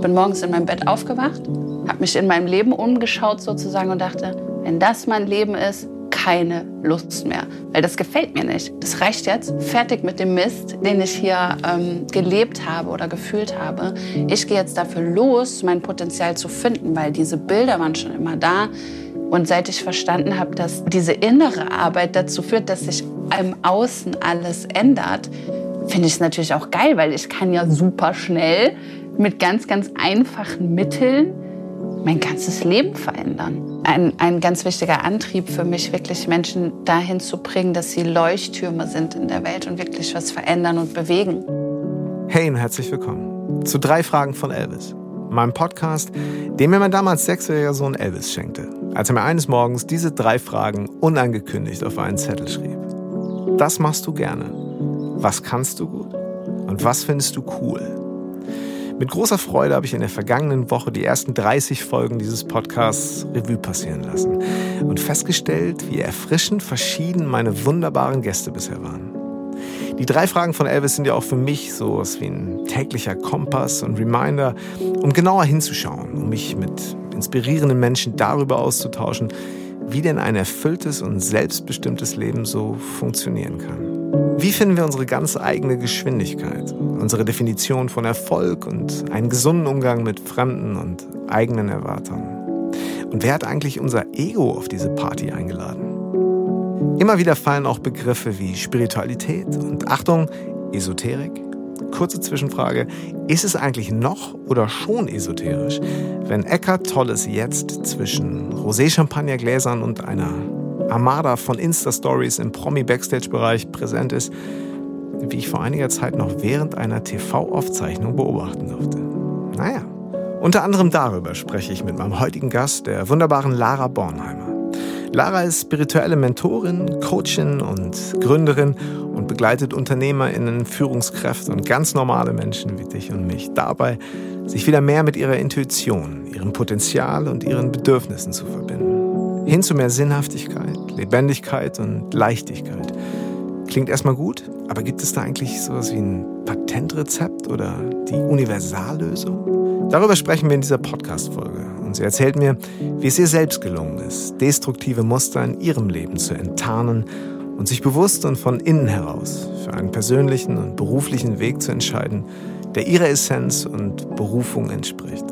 Bin morgens in meinem Bett aufgewacht, habe mich in meinem Leben umgeschaut sozusagen und dachte, wenn das mein Leben ist, keine Lust mehr, weil das gefällt mir nicht. Das reicht jetzt. Fertig mit dem Mist, den ich hier ähm, gelebt habe oder gefühlt habe. Ich gehe jetzt dafür los, mein Potenzial zu finden, weil diese Bilder waren schon immer da. Und seit ich verstanden habe, dass diese innere Arbeit dazu führt, dass sich im Außen alles ändert, finde ich es natürlich auch geil, weil ich kann ja super schnell mit ganz, ganz einfachen Mitteln mein ganzes Leben verändern. Ein, ein ganz wichtiger Antrieb für mich, wirklich Menschen dahin zu bringen, dass sie Leuchttürme sind in der Welt und wirklich was verändern und bewegen. Hey und herzlich willkommen zu drei Fragen von Elvis, meinem Podcast, den mir mein damals sechsjähriger Sohn Elvis schenkte, als er mir eines Morgens diese drei Fragen unangekündigt auf einen Zettel schrieb. Das machst du gerne. Was kannst du gut? Und was findest du cool? Mit großer Freude habe ich in der vergangenen Woche die ersten 30 Folgen dieses Podcasts Revue passieren lassen und festgestellt, wie erfrischend verschieden meine wunderbaren Gäste bisher waren. Die drei Fragen von Elvis sind ja auch für mich so was wie ein täglicher Kompass und Reminder, um genauer hinzuschauen, um mich mit inspirierenden Menschen darüber auszutauschen, wie denn ein erfülltes und selbstbestimmtes Leben so funktionieren kann. Wie finden wir unsere ganz eigene Geschwindigkeit, unsere Definition von Erfolg und einen gesunden Umgang mit fremden und eigenen Erwartungen? Und wer hat eigentlich unser Ego auf diese Party eingeladen? Immer wieder fallen auch Begriffe wie Spiritualität und Achtung, Esoterik. Kurze Zwischenfrage, ist es eigentlich noch oder schon esoterisch, wenn Eckart Tolles jetzt zwischen Rosé-Champagnergläsern und einer Armada von Insta-Stories im Promi-Backstage-Bereich präsent ist, wie ich vor einiger Zeit noch während einer TV-Aufzeichnung beobachten durfte. Naja, unter anderem darüber spreche ich mit meinem heutigen Gast, der wunderbaren Lara Bornheimer. Lara ist spirituelle Mentorin, Coachin und Gründerin und begleitet UnternehmerInnen, Führungskräfte und ganz normale Menschen wie dich und mich dabei, sich wieder mehr mit ihrer Intuition, ihrem Potenzial und ihren Bedürfnissen zu verbinden. Hin zu mehr Sinnhaftigkeit, Lebendigkeit und Leichtigkeit. Klingt erstmal gut, aber gibt es da eigentlich sowas wie ein Patentrezept oder die Universallösung? Darüber sprechen wir in dieser Podcast-Folge. Und sie erzählt mir, wie es ihr selbst gelungen ist, destruktive Muster in ihrem Leben zu enttarnen und sich bewusst und von innen heraus für einen persönlichen und beruflichen Weg zu entscheiden, der ihrer Essenz und Berufung entspricht.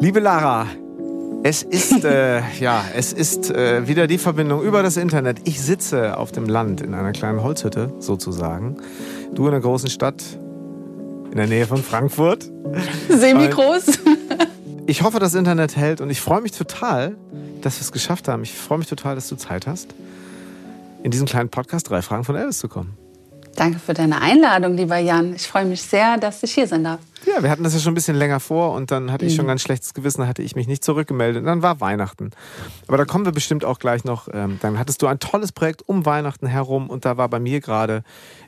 Liebe Lara, es ist, äh, ja, es ist äh, wieder die Verbindung über das Internet. Ich sitze auf dem Land in einer kleinen Holzhütte, sozusagen. Du in einer großen Stadt in der Nähe von Frankfurt. Semi-groß. Ich hoffe, das Internet hält und ich freue mich total, dass wir es geschafft haben. Ich freue mich total, dass du Zeit hast, in diesem kleinen Podcast drei Fragen von Elvis zu kommen. Danke für deine Einladung, lieber Jan. Ich freue mich sehr, dass ich hier sein darf. Ja, wir hatten das ja schon ein bisschen länger vor und dann hatte ich schon mhm. ganz schlechtes Gewissen, hatte ich mich nicht zurückgemeldet. Und dann war Weihnachten. Aber da kommen wir bestimmt auch gleich noch. Ähm, dann hattest du ein tolles Projekt um Weihnachten herum und da war bei mir gerade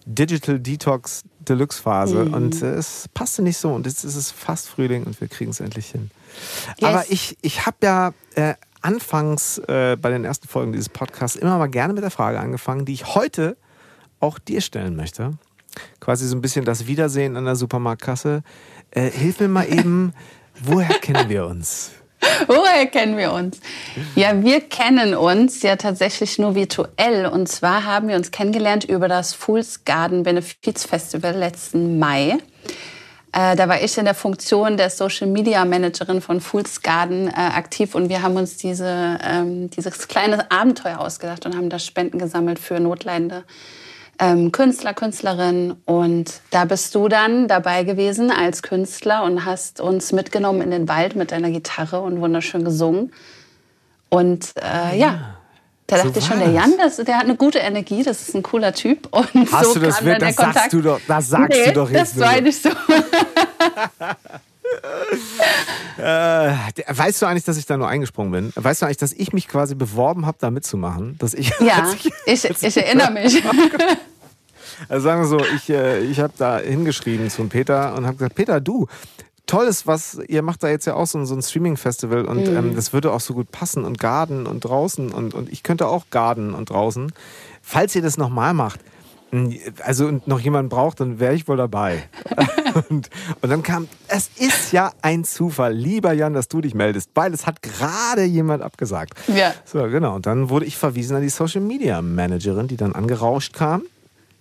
Digital Detox Deluxe Phase mhm. und äh, es passte nicht so und jetzt ist es fast Frühling und wir kriegen es endlich hin. Yes. Aber ich, ich habe ja äh, anfangs äh, bei den ersten Folgen dieses Podcasts immer mal gerne mit der Frage angefangen, die ich heute auch dir stellen möchte. Quasi so ein bisschen das Wiedersehen an der Supermarktkasse. Äh, hilf mir mal eben, woher kennen wir uns? Woher kennen wir uns? Ja, wir kennen uns ja tatsächlich nur virtuell. Und zwar haben wir uns kennengelernt über das Fools Garden Benefiz Festival letzten Mai. Äh, da war ich in der Funktion der Social Media Managerin von Fools Garden äh, aktiv und wir haben uns diese, ähm, dieses kleine Abenteuer ausgedacht und haben da Spenden gesammelt für Notleidende ähm, Künstler, Künstlerin. Und da bist du dann dabei gewesen als Künstler und hast uns mitgenommen in den Wald mit deiner Gitarre und wunderschön gesungen. Und äh, ja. Da dachte so ich schon, der Jan, das, der hat eine gute Energie, das ist ein cooler Typ. Und Hast so du das, wird, das sagst du doch, das sagst nee, du doch jetzt. Das war nicht so. äh, weißt du eigentlich, dass ich da nur eingesprungen bin? Weißt du eigentlich, dass ich mich quasi beworben habe, da mitzumachen? Dass ich, ja, ich, ich, ich erinnere mich. Also sagen wir so, ich, äh, ich habe da hingeschrieben zum Peter und habe gesagt, Peter, du, tolles, was ihr macht da jetzt ja auch so, so ein Streaming-Festival und mhm. ähm, das würde auch so gut passen und Garden und draußen und, und ich könnte auch Garden und draußen. Falls ihr das nochmal macht, also noch jemand braucht, dann wäre ich wohl dabei. und, und, dann kam, es ist ja ein Zufall, lieber Jan, dass du dich meldest, weil es hat gerade jemand abgesagt. Ja. So, genau. Und dann wurde ich verwiesen an die Social Media Managerin, die dann angerauscht kam.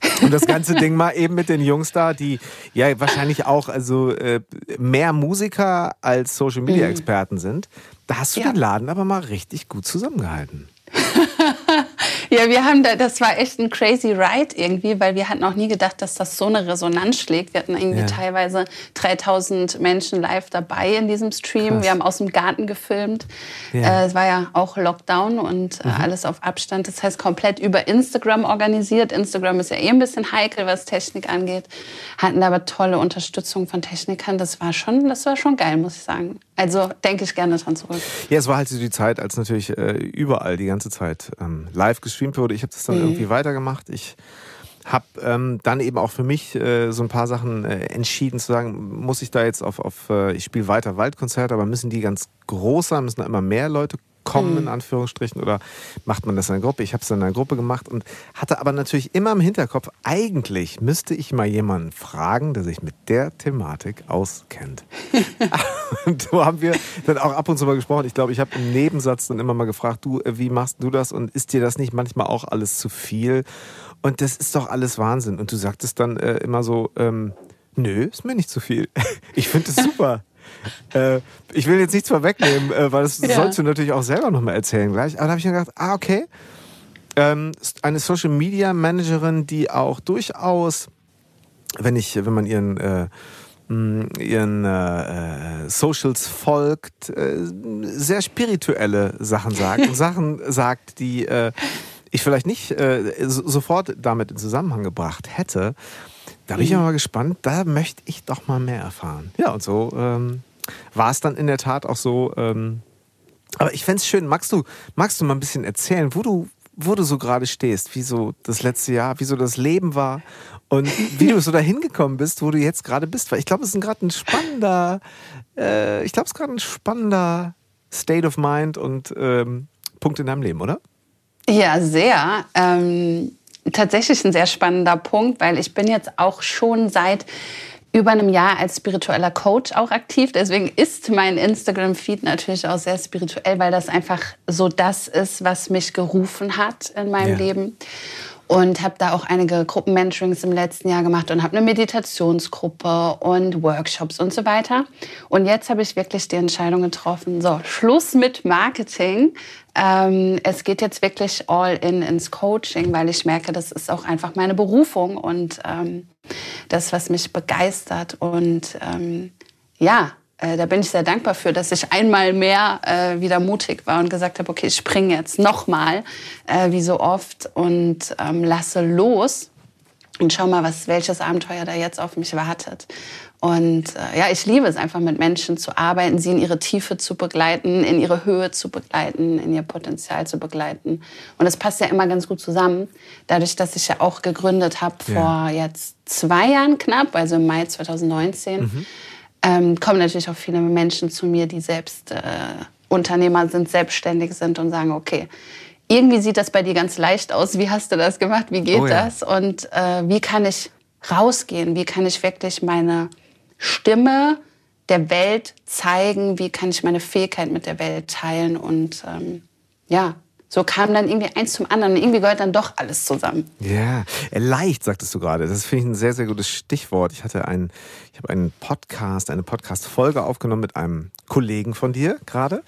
Und das ganze Ding mal eben mit den Jungs da, die ja wahrscheinlich auch also äh, mehr Musiker als Social Media mhm. Experten sind. Da hast du ja. den Laden aber mal richtig gut zusammengehalten. Ja, wir haben da, das war echt ein crazy ride irgendwie, weil wir hatten auch nie gedacht, dass das so eine Resonanz schlägt. Wir hatten irgendwie ja. teilweise 3000 Menschen live dabei in diesem Stream. Krass. Wir haben aus dem Garten gefilmt. Ja. Äh, es war ja auch Lockdown und äh, mhm. alles auf Abstand. Das heißt, komplett über Instagram organisiert. Instagram ist ja eh ein bisschen heikel, was Technik angeht. Hatten aber tolle Unterstützung von Technikern. Das war schon, das war schon geil, muss ich sagen. Also denke ich gerne dran zurück. Ja, es war halt so die Zeit, als natürlich äh, überall die ganze Zeit ähm, live gestreamt wurde. Ich habe das dann mhm. irgendwie weitergemacht. Ich habe ähm, dann eben auch für mich äh, so ein paar Sachen äh, entschieden zu sagen, muss ich da jetzt auf, auf äh, ich spiele weiter Waldkonzerte, aber müssen die ganz groß sein, müssen da immer mehr Leute kommen, in mhm. Anführungsstrichen, oder macht man das in einer Gruppe? Ich habe es in einer Gruppe gemacht und hatte aber natürlich immer im Hinterkopf, eigentlich müsste ich mal jemanden fragen, der sich mit der Thematik auskennt. und so haben wir dann auch ab und zu mal gesprochen. Ich glaube, ich habe im Nebensatz dann immer mal gefragt, du, äh, wie machst du das und ist dir das nicht manchmal auch alles zu viel? Und das ist doch alles Wahnsinn. Und du sagtest dann äh, immer so, ähm, nö, ist mir nicht zu viel. ich finde es super. Äh, ich will jetzt nichts vorwegnehmen, äh, weil das ja. sollst du natürlich auch selber nochmal erzählen gleich. Aber da habe ich mir gedacht, ah, okay. Ähm, eine Social Media Managerin, die auch durchaus, wenn ich, wenn man ihren äh, ihren äh, Socials folgt, äh, sehr spirituelle Sachen sagt und Sachen sagt, die äh, ich vielleicht nicht äh, sofort damit in Zusammenhang gebracht hätte. Da bin ich mhm. mal gespannt. Da möchte ich doch mal mehr erfahren. Ja, und so ähm, war es dann in der Tat auch so. Ähm, aber ich fände es schön, magst du, magst du mal ein bisschen erzählen, wo du, wo du so gerade stehst, wie so das letzte Jahr, wie so das Leben war und wie du so dahin gekommen bist, wo du jetzt gerade bist. Weil ich glaube, es ist gerade ein spannender, äh, ich glaube, es ist gerade ein spannender State of Mind und ähm, Punkt in deinem Leben, oder? Ja, sehr. Ähm, tatsächlich ein sehr spannender Punkt, weil ich bin jetzt auch schon seit über einem Jahr als spiritueller Coach auch aktiv. Deswegen ist mein Instagram-Feed natürlich auch sehr spirituell, weil das einfach so das ist, was mich gerufen hat in meinem ja. Leben und habe da auch einige Gruppenmentorings im letzten Jahr gemacht und habe eine Meditationsgruppe und Workshops und so weiter. Und jetzt habe ich wirklich die Entscheidung getroffen, so, Schluss mit Marketing. Ähm, es geht jetzt wirklich all in ins Coaching, weil ich merke, das ist auch einfach meine Berufung und ähm, das, was mich begeistert. Und ähm, ja, äh, da bin ich sehr dankbar für, dass ich einmal mehr äh, wieder mutig war und gesagt habe, okay, ich springe jetzt nochmal, äh, wie so oft, und ähm, lasse los und schau mal, was, welches Abenteuer da jetzt auf mich wartet. Und äh, ja, ich liebe es einfach mit Menschen zu arbeiten, sie in ihre Tiefe zu begleiten, in ihre Höhe zu begleiten, in ihr Potenzial zu begleiten. Und es passt ja immer ganz gut zusammen, dadurch, dass ich ja auch gegründet habe ja. vor jetzt zwei Jahren knapp, also im Mai 2019. Mhm ähm, kommen natürlich auch viele Menschen zu mir, die selbst äh, Unternehmer sind, selbstständig sind und sagen, okay, irgendwie sieht das bei dir ganz leicht aus. Wie hast du das gemacht? Wie geht oh ja. das? Und äh, wie kann ich rausgehen? Wie kann ich wirklich meine Stimme der Welt zeigen? Wie kann ich meine Fähigkeit mit der Welt teilen? Und ähm, ja, so kam dann irgendwie eins zum anderen. Irgendwie gehört dann doch alles zusammen. Ja, leicht, sagtest du gerade. Das finde ich ein sehr, sehr gutes Stichwort. Ich hatte einen, ich habe einen Podcast, eine Podcast-Folge aufgenommen mit einem Kollegen von dir gerade.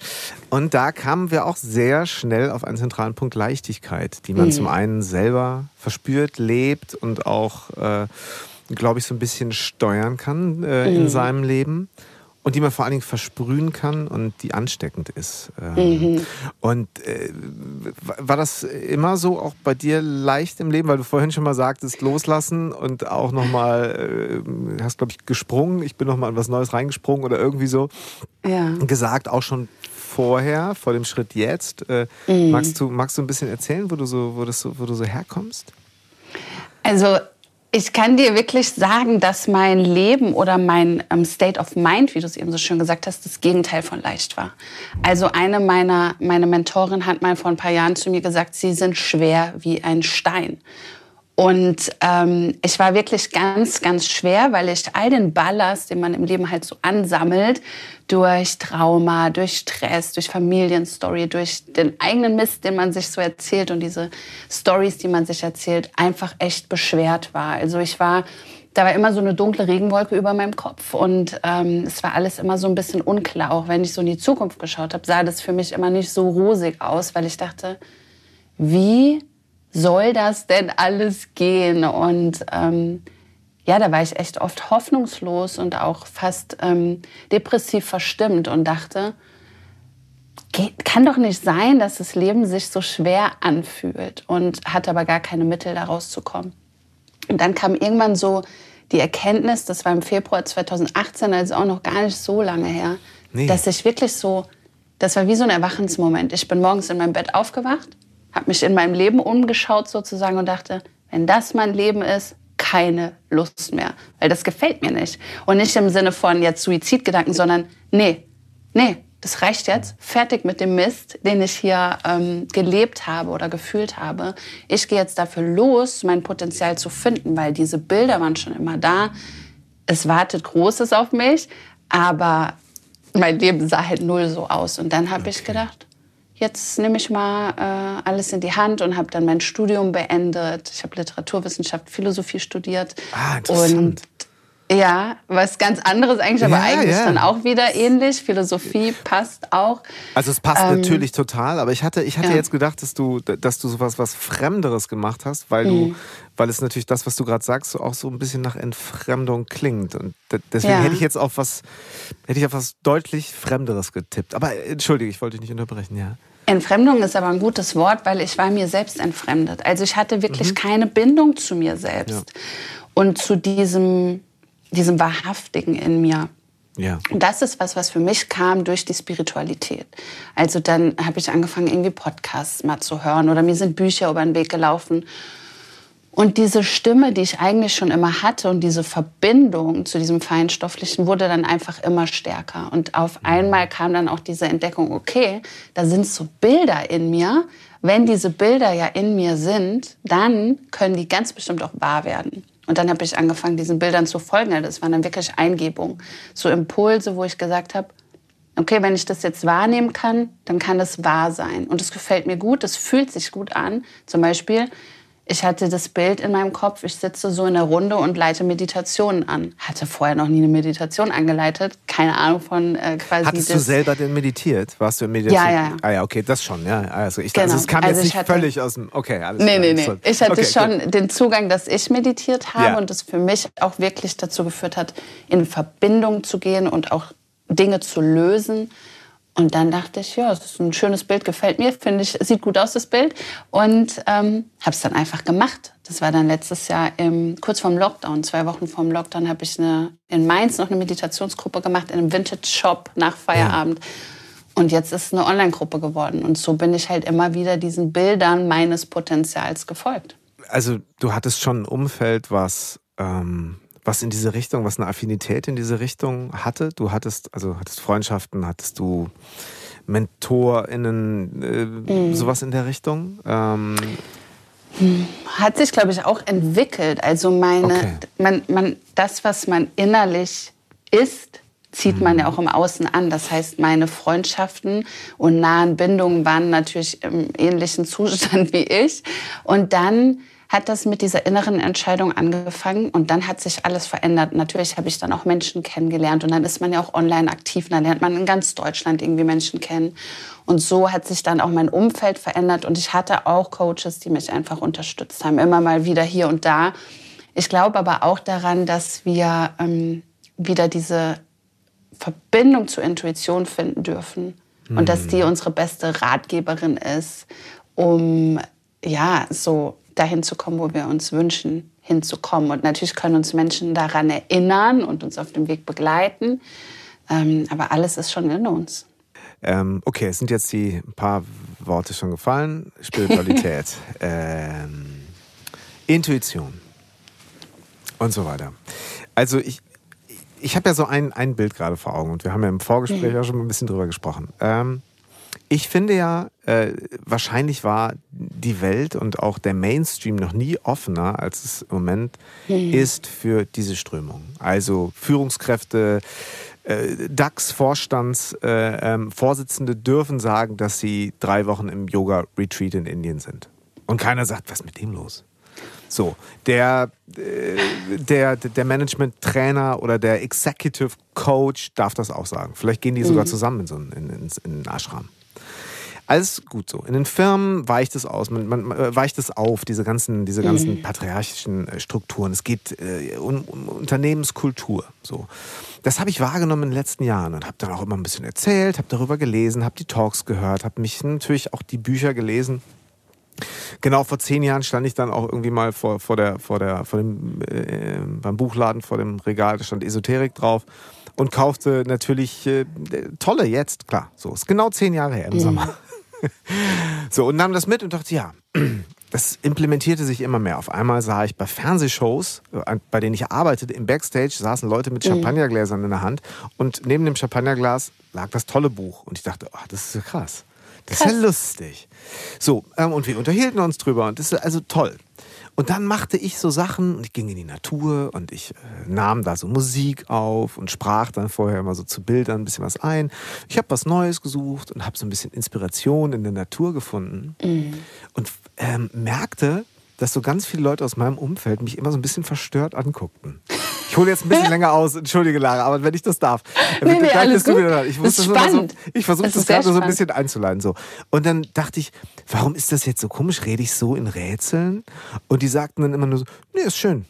Und da kamen wir auch sehr schnell auf einen zentralen Punkt Leichtigkeit, die man mhm. zum einen selber verspürt, lebt und auch, äh, glaube ich, so ein bisschen steuern kann äh, mhm. in seinem Leben und die man vor allen Dingen versprühen kann und die ansteckend ist. Ähm, mhm. Und äh, war das immer so auch bei dir leicht im Leben, weil du vorhin schon mal sagtest, loslassen und auch nochmal, äh, hast glaube ich gesprungen, ich bin nochmal in was Neues reingesprungen oder irgendwie so ja. gesagt, auch schon vorher, vor dem Schritt jetzt. Äh, mhm. magst, du, magst du ein bisschen erzählen, wo du so, wo das so, wo du so herkommst? Also ich kann dir wirklich sagen, dass mein Leben oder mein ähm, State of Mind, wie du es eben so schön gesagt hast, das Gegenteil von leicht war. Also eine meiner meine Mentorin hat mal vor ein paar Jahren zu mir gesagt, sie sind schwer wie ein Stein. Und ähm, ich war wirklich ganz, ganz schwer, weil ich all den Ballast, den man im Leben halt so ansammelt, durch Trauma, durch Stress, durch Familienstory, durch den eigenen Mist, den man sich so erzählt und diese Stories, die man sich erzählt, einfach echt beschwert war. Also ich war, da war immer so eine dunkle Regenwolke über meinem Kopf und ähm, es war alles immer so ein bisschen unklar. Auch wenn ich so in die Zukunft geschaut habe, sah das für mich immer nicht so rosig aus, weil ich dachte, wie soll das denn alles gehen? Und ähm, ja, da war ich echt oft hoffnungslos und auch fast ähm, depressiv verstimmt und dachte, geht, kann doch nicht sein, dass das Leben sich so schwer anfühlt und hatte aber gar keine Mittel, da rauszukommen. Und dann kam irgendwann so die Erkenntnis, das war im Februar 2018, also auch noch gar nicht so lange her, nee. dass ich wirklich so, das war wie so ein Erwachensmoment. Ich bin morgens in meinem Bett aufgewacht habe mich in meinem Leben umgeschaut sozusagen und dachte, wenn das mein Leben ist, keine Lust mehr, weil das gefällt mir nicht. Und nicht im Sinne von jetzt Suizidgedanken, sondern nee, nee, das reicht jetzt, fertig mit dem Mist, den ich hier ähm, gelebt habe oder gefühlt habe. Ich gehe jetzt dafür los, mein Potenzial zu finden, weil diese Bilder waren schon immer da. Es wartet Großes auf mich, aber mein Leben sah halt null so aus. Und dann habe ich gedacht, jetzt nehme ich mal äh, alles in die Hand und habe dann mein Studium beendet. Ich habe Literaturwissenschaft, Philosophie studiert. Ah, interessant. Und ja, was ganz anderes eigentlich, aber ja, eigentlich ja. dann auch wieder ähnlich. Philosophie passt auch. Also es passt ähm, natürlich total, aber ich hatte, ich hatte ja. jetzt gedacht, dass du, dass du sowas was Fremderes gemacht hast, weil du, mhm. weil es natürlich das, was du gerade sagst, so auch so ein bisschen nach Entfremdung klingt. Und deswegen hätte ich jetzt auf was, hätte ich auf was deutlich Fremderes getippt. Aber entschuldige, ich wollte dich nicht unterbrechen, ja. Entfremdung ist aber ein gutes Wort, weil ich war mir selbst entfremdet. Also ich hatte wirklich mhm. keine Bindung zu mir selbst. Und zu diesem diesem Wahrhaftigen in mir. Ja. Und das ist was, was für mich kam durch die Spiritualität. Also dann habe ich angefangen, irgendwie Podcasts mal zu hören oder mir sind Bücher über den Weg gelaufen. Und diese Stimme, die ich eigentlich schon immer hatte und diese Verbindung zu diesem Feinstofflichen wurde dann einfach immer stärker. Und auf einmal kam dann auch diese Entdeckung, okay, da sind so Bilder in mir. Wenn diese Bilder ja in mir sind, dann können die ganz bestimmt auch wahr werden. Und dann habe ich angefangen, diesen Bildern zu folgen. Das waren dann wirklich Eingebungen, so Impulse, wo ich gesagt habe, okay, wenn ich das jetzt wahrnehmen kann, dann kann das wahr sein. Und es gefällt mir gut, es fühlt sich gut an. Zum Beispiel, ich hatte das Bild in meinem Kopf, ich sitze so in der Runde und leite Meditationen an. Hatte vorher noch nie eine Meditation angeleitet, keine Ahnung von äh, quasi. Hattest du selber denn meditiert? Warst du in Meditation? Ja, ja. Ah ja, okay, das schon, ja. Also ich genau. also es kam also jetzt nicht hatte, völlig aus dem. Okay, alles Nee, nee, nee. Ich hatte okay, schon gut. den Zugang, dass ich meditiert habe ja. und das für mich auch wirklich dazu geführt hat, in Verbindung zu gehen und auch Dinge zu lösen und dann dachte ich, ja, das ist ein schönes Bild, gefällt mir, finde ich, sieht gut aus, das Bild. Und ähm, habe es dann einfach gemacht. Das war dann letztes Jahr im, kurz vorm Lockdown, zwei Wochen vorm Lockdown, habe ich eine, in Mainz noch eine Meditationsgruppe gemacht, in einem Vintage-Shop nach Feierabend. Ja. Und jetzt ist es eine Online-Gruppe geworden. Und so bin ich halt immer wieder diesen Bildern meines Potenzials gefolgt. Also du hattest schon ein Umfeld, was ähm, was in diese Richtung, was eine Affinität in diese Richtung hatte? Du hattest, also hattest Freundschaften, hattest du MentorInnen, äh, mhm. sowas in der Richtung? Ähm hat sich, glaube ich, auch entwickelt. Also meine, okay. man, man, das, was man innerlich ist, zieht man ja mhm. auch im Außen an. Das heißt, meine Freundschaften und nahen Bindungen waren natürlich im ähnlichen Zustand wie ich. Und dann hat das mit dieser inneren Entscheidung angefangen und dann hat sich alles verändert. Natürlich habe ich dann auch Menschen kennengelernt und dann ist man ja auch online aktiv. dann lernt man in ganz Deutschland irgendwie Menschen kennen. Und so hat sich dann auch mein Umfeld verändert und ich hatte auch Coaches, die mich einfach unterstützt haben, immer mal wieder hier und da. Ich glaube aber auch daran, dass wir ähm, wieder diese Verbindung zur Intuition finden dürfen und dass die mhm. unsere beste Ratgeberin ist, um ja so dahin zu kommen, wo wir uns wünschen, hinzukommen. Und natürlich können uns Menschen daran erinnern und uns auf dem Weg begleiten. Ähm, aber alles ist schon in uns. Ähm, okay, es sind jetzt die paar Worte schon gefallen. Spiritualität, ähm, Intuition und so weiter. Also ich, ich habe ja so ein, ein Bild gerade vor Augen und wir haben ja im Vorgespräch mhm. auch schon ein bisschen drüber gesprochen. Ähm, Ich finde ja, äh, wahrscheinlich war die Welt und auch der Mainstream noch nie offener, als es im Moment mhm. ist für diese Strömung. Also Führungskräfte, äh, DAX-Vorstandsvorsitzende äh, ähm, dürfen sagen, dass sie drei Wochen im Yoga-Retreat in Indien sind. Und keiner sagt, was ist mit dem los? So, der, äh, der, der Management-Trainer oder der Executive Coach darf das auch sagen. Vielleicht gehen die sogar mhm. zusammen in so einen, in, in, in einen Ashram. Alles gut so. In den Firmen weicht es aus, man, man äh, weicht es auf, diese ganzen, diese ganzen mhm. patriarchischen äh, Strukturen. Es geht äh, um, um, Unternehmenskultur. So. Das habe ich wahrgenommen in den letzten Jahren und habe dann auch immer ein bisschen erzählt, habe darüber gelesen, habe die Talks gehört, habe mich natürlich auch die Bücher gelesen. Genau, vor zehn Jahren stand ich dann auch irgendwie mal vor, vor der, vor der, vor dem, äh, beim Buchladen, vor dem Regal, da stand Esoterik drauf und kaufte natürlich äh, tolle jetzt, klar, so ist genau zehn Jahre her im mhm. Sommer. so, und nahm das mit und dachte, ja, das implementierte sich immer mehr. Auf einmal sah ich bei Fernsehshows, äh, bei denen ich arbeitete, im Backstage saßen Leute mit mhm. Champagnergläsern in der Hand und neben dem Champagnerglas lag das tolle Buch. Und ich dachte, oh, das ist so krass. Das krass. ist ja lustig. So, ähm, und wir unterhielten uns drüber und das ist also toll. Und dann machte ich so Sachen und ich ging in die Natur und ich äh, nahm da so Musik auf und sprach dann vorher immer so zu Bildern ein bisschen was ein. Ich habe was Neues gesucht und habe so ein bisschen Inspiration in der Natur gefunden mhm. und ähm, merkte, dass so ganz viele Leute aus meinem Umfeld mich immer so ein bisschen verstört anguckten. Ich hole jetzt ein bisschen länger aus, entschuldige Lara, aber wenn ich das darf. Nee, nee, alles gut. Ich das so, ich versuche das, das gerade so ein bisschen einzuleiten. So. Und dann dachte ich, warum ist das jetzt so komisch? Rede ich so in Rätseln? Und die sagten dann immer nur so, nee, ist schön.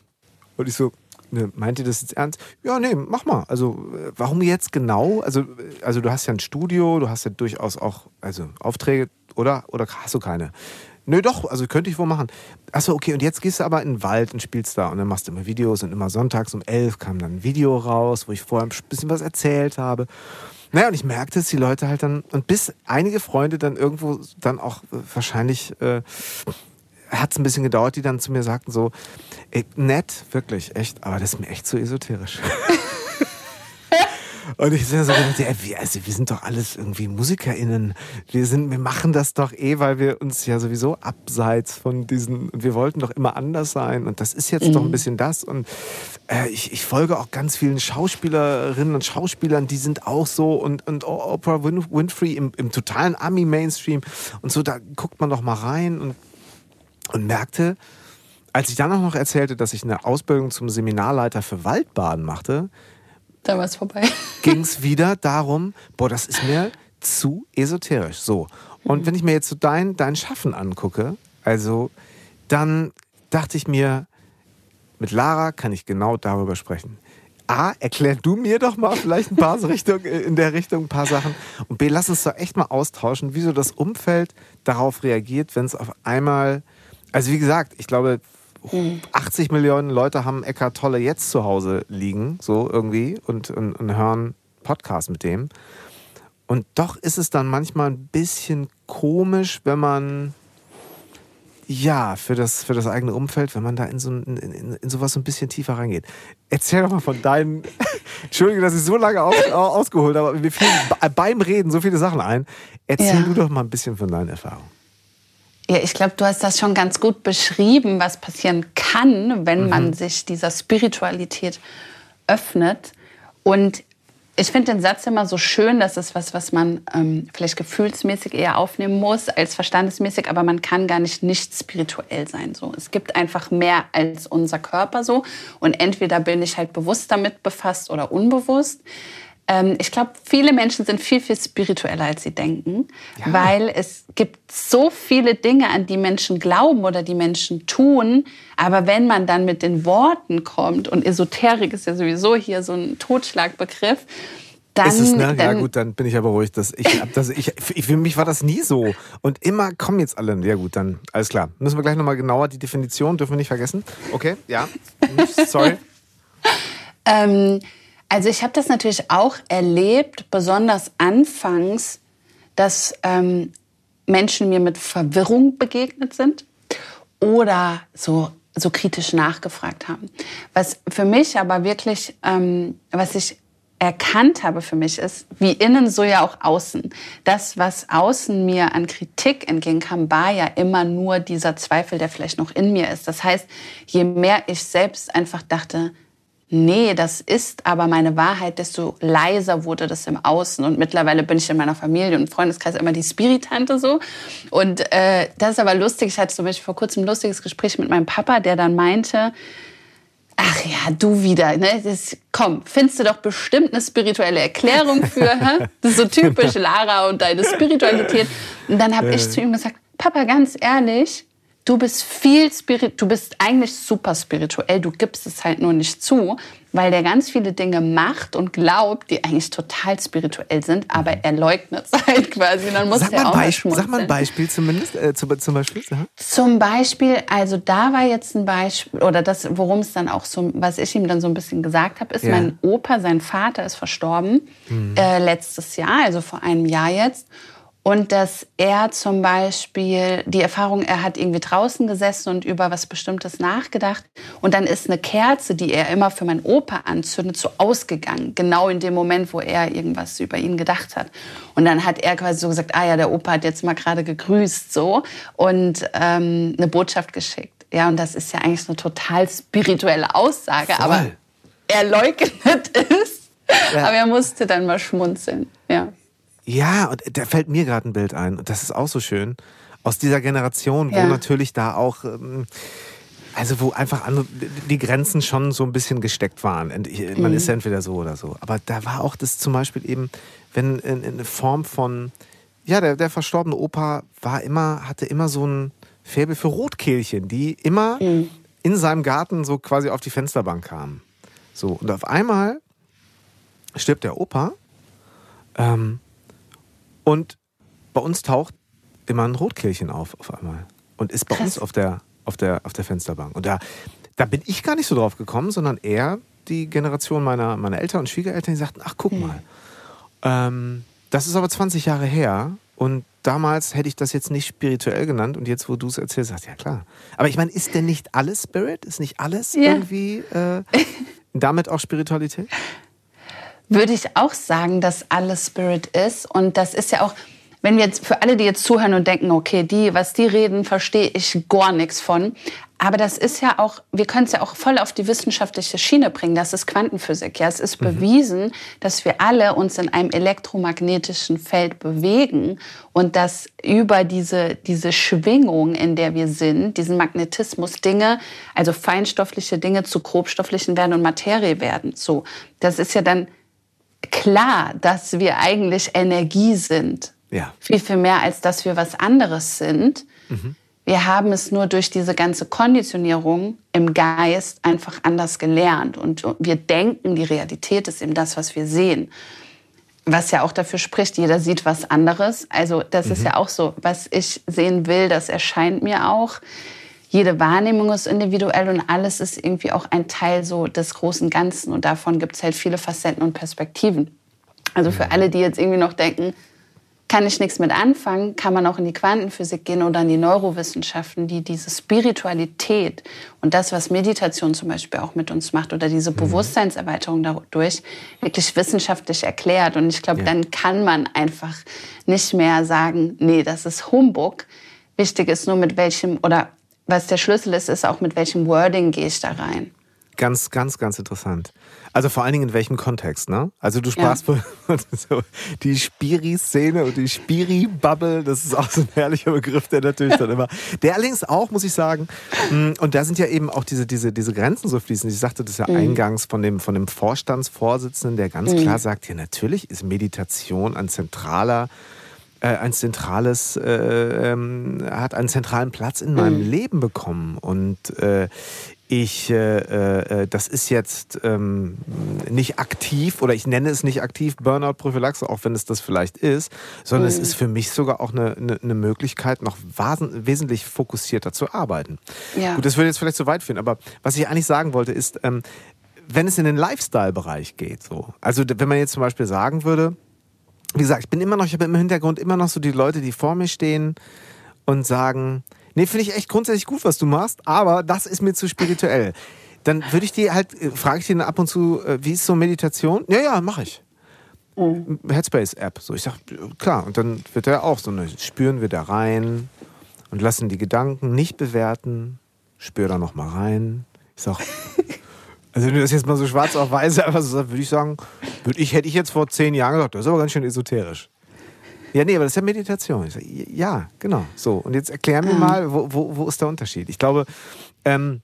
Und ich so, Ne, meint ihr das jetzt ernst? Ja, nee, mach mal. Also, äh, warum jetzt genau? Also, äh, also du hast ja ein Studio, du hast ja durchaus auch also Aufträge, oder? Oder hast du keine? Nö, doch, also könnte ich wohl machen. Achso, okay, und jetzt gehst du aber in den Wald und spielst da und dann machst du immer Videos und immer sonntags um elf kam dann ein Video raus, wo ich vorher ein bisschen was erzählt habe. Naja, und ich merkte, dass die Leute halt dann, und bis einige Freunde dann irgendwo dann auch äh, wahrscheinlich, äh, hat es ein bisschen gedauert, die dann zu mir sagten so, ey, nett, wirklich, echt, aber das ist mir echt zu esoterisch. Und ich so gedacht, ja, wir, also wir sind doch alles irgendwie MusikerInnen. Wir sind, wir machen das doch eh, weil wir uns ja sowieso abseits von diesen, wir wollten doch immer anders sein. Und das ist jetzt mhm. doch ein mhm. bisschen das. Und äh, ich, ich folge auch ganz vielen Schauspielerinnen und Schauspielern, die sind auch so und, und Oprah Winfrey im, im totalen Ami-Mainstream. Und so, da guckt man doch mal rein und, und merkte, als ich dann auch noch erzählte, dass ich eine Ausbildung zum Seminarleiter für Waldbaden machte, da war es vorbei. Ging es wieder darum, boah, das ist mir zu esoterisch. So. Und mhm. wenn ich mir jetzt so dein, dein Schaffen angucke, also dann dachte ich mir, mit Lara kann ich genau darüber sprechen. A, erklär du mir doch mal vielleicht ein paar Richtung, äh, in der Richtung ein paar Sachen. Und B, lass uns doch echt mal austauschen, wie so das Umfeld darauf reagiert, wenn es auf einmal, also wie gesagt, ich glaube, 80 Millionen Leute haben Eckart Tolle jetzt zu Hause liegen, so irgendwie, und, und, und hören Podcast mit dem. Und doch ist es dann manchmal ein bisschen komisch, wenn man ja, für das, für das eigene Umfeld, wenn man da in, so, in, in, in sowas so ein bisschen tiefer reingeht. Erzähl doch mal von deinen. Entschuldige, dass ich so lange aus, ausgeholt habe, aber mir fielen beim Reden so viele Sachen ein. Erzähl ja. du doch mal ein bisschen von deinen Erfahrungen. Ja, ich glaube, du hast das schon ganz gut beschrieben, was passieren kann, wenn mhm. man sich dieser Spiritualität öffnet. Und ich finde den Satz immer so schön, das ist was, was man ähm, vielleicht gefühlsmäßig eher aufnehmen muss als verstandesmäßig, aber man kann gar nicht nicht spirituell sein. So, es gibt einfach mehr als unser Körper so und entweder bin ich halt bewusst damit befasst oder unbewusst. Ähm, ich glaube, viele Menschen sind viel, viel spiritueller, als sie denken, ja. weil es gibt so viele Dinge, an die Menschen glauben oder die Menschen tun. Aber wenn man dann mit den Worten kommt, und Esoterik ist ja sowieso hier so ein Totschlagbegriff, dann, ist es, ne? ja gut, dann bin ich aber ruhig. Das, ich, das, ich, für mich war das nie so. Und immer kommen jetzt alle. Ja gut, dann alles klar. Müssen wir gleich nochmal genauer die Definition, dürfen wir nicht vergessen. Okay, ja. Sorry. ähm, also ich habe das natürlich auch erlebt, besonders anfangs, dass ähm, Menschen mir mit Verwirrung begegnet sind oder so, so kritisch nachgefragt haben. Was für mich aber wirklich, ähm, was ich erkannt habe für mich ist, wie innen so ja auch außen. Das, was außen mir an Kritik entgegenkam, war ja immer nur dieser Zweifel, der vielleicht noch in mir ist. Das heißt, je mehr ich selbst einfach dachte, nee, das ist aber meine Wahrheit, desto leiser wurde das im Außen. Und mittlerweile bin ich in meiner Familie und Freundeskreis immer die Spiritante so. Und äh, das ist aber lustig. Ich hatte zum Beispiel vor kurzem ein lustiges Gespräch mit meinem Papa, der dann meinte, Ach ja, du wieder. Ne? Das, komm, findest du doch bestimmt eine spirituelle Erklärung für. hä? Das ist so typisch Lara und deine Spiritualität. Und dann habe ich zu ihm gesagt, Papa, ganz ehrlich, du bist viel spirit, du bist eigentlich super spirituell, du gibst es halt nur nicht zu, weil der ganz viele Dinge macht und glaubt, die eigentlich total spirituell sind, aber er leugnet es halt quasi. Dann muss sag, mal auch Beispiel, sag mal ein Beispiel zumindest, äh, zum, zum Beispiel. Ja. Zum Beispiel, also da war jetzt ein Beispiel, oder das, worum es dann auch so, was ich ihm dann so ein bisschen gesagt habe, ist, ja. mein Opa, sein Vater ist verstorben mhm. äh, letztes Jahr, also vor einem Jahr jetzt. Und dass er zum Beispiel die Erfahrung, er hat irgendwie draußen gesessen und über was Bestimmtes nachgedacht. Und dann ist eine Kerze, die er immer für meinen Opa anzündet, so ausgegangen. Genau in dem Moment, wo er irgendwas über ihn gedacht hat. Und dann hat er quasi so gesagt, ah ja, der Opa hat jetzt mal gerade gegrüßt so und ähm, eine Botschaft geschickt. Ja, und das ist ja eigentlich eine total spirituelle Aussage, Voll. aber er leugnet es. Ja. Aber er musste dann mal schmunzeln. Ja. Ja, und da fällt mir gerade ein Bild ein. Und das ist auch so schön. Aus dieser Generation, wo ja. natürlich da auch. Ähm, also wo einfach andere, die Grenzen schon so ein bisschen gesteckt waren. Man mhm. ist entweder so oder so. Aber da war auch das zum Beispiel eben, wenn in, in eine Form von, ja, der, der verstorbene Opa war immer, hatte immer so ein Faible für Rotkehlchen, die immer mhm. in seinem Garten so quasi auf die Fensterbank kamen. So, und auf einmal stirbt der Opa ähm, und bei uns taucht immer ein Rotkehlchen auf auf einmal und ist bei Krass. uns auf der, auf, der, auf der Fensterbank. Und da, da bin ich gar nicht so drauf gekommen, sondern eher die Generation meiner, meiner Eltern und Schwiegereltern, die sagten, ach guck hm. mal, ähm, das ist aber 20 Jahre her und damals hätte ich das jetzt nicht spirituell genannt und jetzt, wo du es erzählst, sagst ja klar. Aber ich meine, ist denn nicht alles Spirit? Ist nicht alles ja. irgendwie äh, damit auch Spiritualität? Würde ich auch sagen, dass alles Spirit ist. Und das ist ja auch, wenn wir jetzt für alle, die jetzt zuhören und denken, okay, die, was die reden, verstehe ich gar nichts von. Aber das ist ja auch, wir können es ja auch voll auf die wissenschaftliche Schiene bringen. Das ist Quantenphysik. Ja, es ist mhm. bewiesen, dass wir alle uns in einem elektromagnetischen Feld bewegen und dass über diese, diese Schwingung, in der wir sind, diesen Magnetismus Dinge, also feinstoffliche Dinge zu grobstofflichen werden und Materie werden. So. Das ist ja dann klar, dass wir eigentlich Energie sind. Ja. Viel, viel mehr, als dass wir was anderes sind. Mhm. Wir haben es nur durch diese ganze Konditionierung im Geist einfach anders gelernt. Und wir denken, die Realität ist eben das, was wir sehen. Was ja auch dafür spricht, jeder sieht was anderes. Also das mhm. ist ja auch so, was ich sehen will, das erscheint mir auch jede Wahrnehmung ist individuell und alles ist irgendwie auch ein Teil so des großen Ganzen. Und davon gibt es halt viele Facetten und Perspektiven. Also für alle, die jetzt irgendwie noch denken, kann ich nichts mit anfangen, kann man auch in die Quantenphysik gehen oder in die Neurowissenschaften, die diese Spiritualität und das, was Meditation zum Beispiel auch mit uns macht oder diese mhm. Bewusstseinserweiterung dadurch wirklich wissenschaftlich erklärt. Und ich glaube, ja. dann kann man einfach nicht mehr sagen, nee, das ist Humbug. Wichtig ist nur, mit welchem oder was der Schlüssel ist, ist auch mit welchem Wording gehe ich da rein. Ganz, ganz, ganz interessant. Also vor allen Dingen in welchem Kontext, ne? Also du sprachst ja. von die Spiri-Szene und die Spiri-Bubble, das ist auch so ein herrlicher Begriff, der natürlich dann immer, der allerdings auch, muss ich sagen, mm, und da sind ja eben auch diese, diese, diese Grenzen so fließend. Ich sagte das ja mhm. eingangs von dem, von dem Vorstandsvorsitzenden, der ganz mhm. klar sagt, ja natürlich ist Meditation ein zentraler äh, ein zentrales, äh, ähm, hat einen zentralen Platz in meinem mhm. Leben bekommen. Und äh, ich, äh, äh, das ist jetzt ähm, nicht aktiv oder ich nenne es nicht aktiv Burnout-Prophylaxe, auch wenn es das vielleicht ist, sondern mhm. es ist für mich sogar auch eine, eine, eine Möglichkeit, noch wesentlich fokussierter zu arbeiten. Ja. Gut, das würde jetzt vielleicht zu weit führen, aber was ich eigentlich sagen wollte ist, ähm, wenn es in den Lifestyle-Bereich geht, so, also wenn man jetzt zum Beispiel sagen würde, wie gesagt, ich bin immer noch, ich habe im Hintergrund immer noch so die Leute, die vor mir stehen und sagen, nee, finde ich echt grundsätzlich gut, was du machst, aber das ist mir zu spirituell. dann würde ich die halt, äh, frage ich den ab und zu, äh, wie ist so Meditation? Ja, ja, mache ich. Mhm. Headspace-App. So, ich sag, klar. Und dann wird er auch so, eine, spüren wir da rein und lassen die Gedanken nicht bewerten. Spür da noch mal rein. Ich sag, also wenn du das jetzt mal so schwarz auf weiß einfach so sagst, würde ich sagen, würde ich, hätte ich jetzt vor zehn Jahren gesagt, das ist aber ganz schön esoterisch. Ja, nee, aber das ist ja Meditation. Sag, ja, genau. So, und jetzt erklär mir mal, wo, wo, wo ist der Unterschied? Ich glaube, ähm,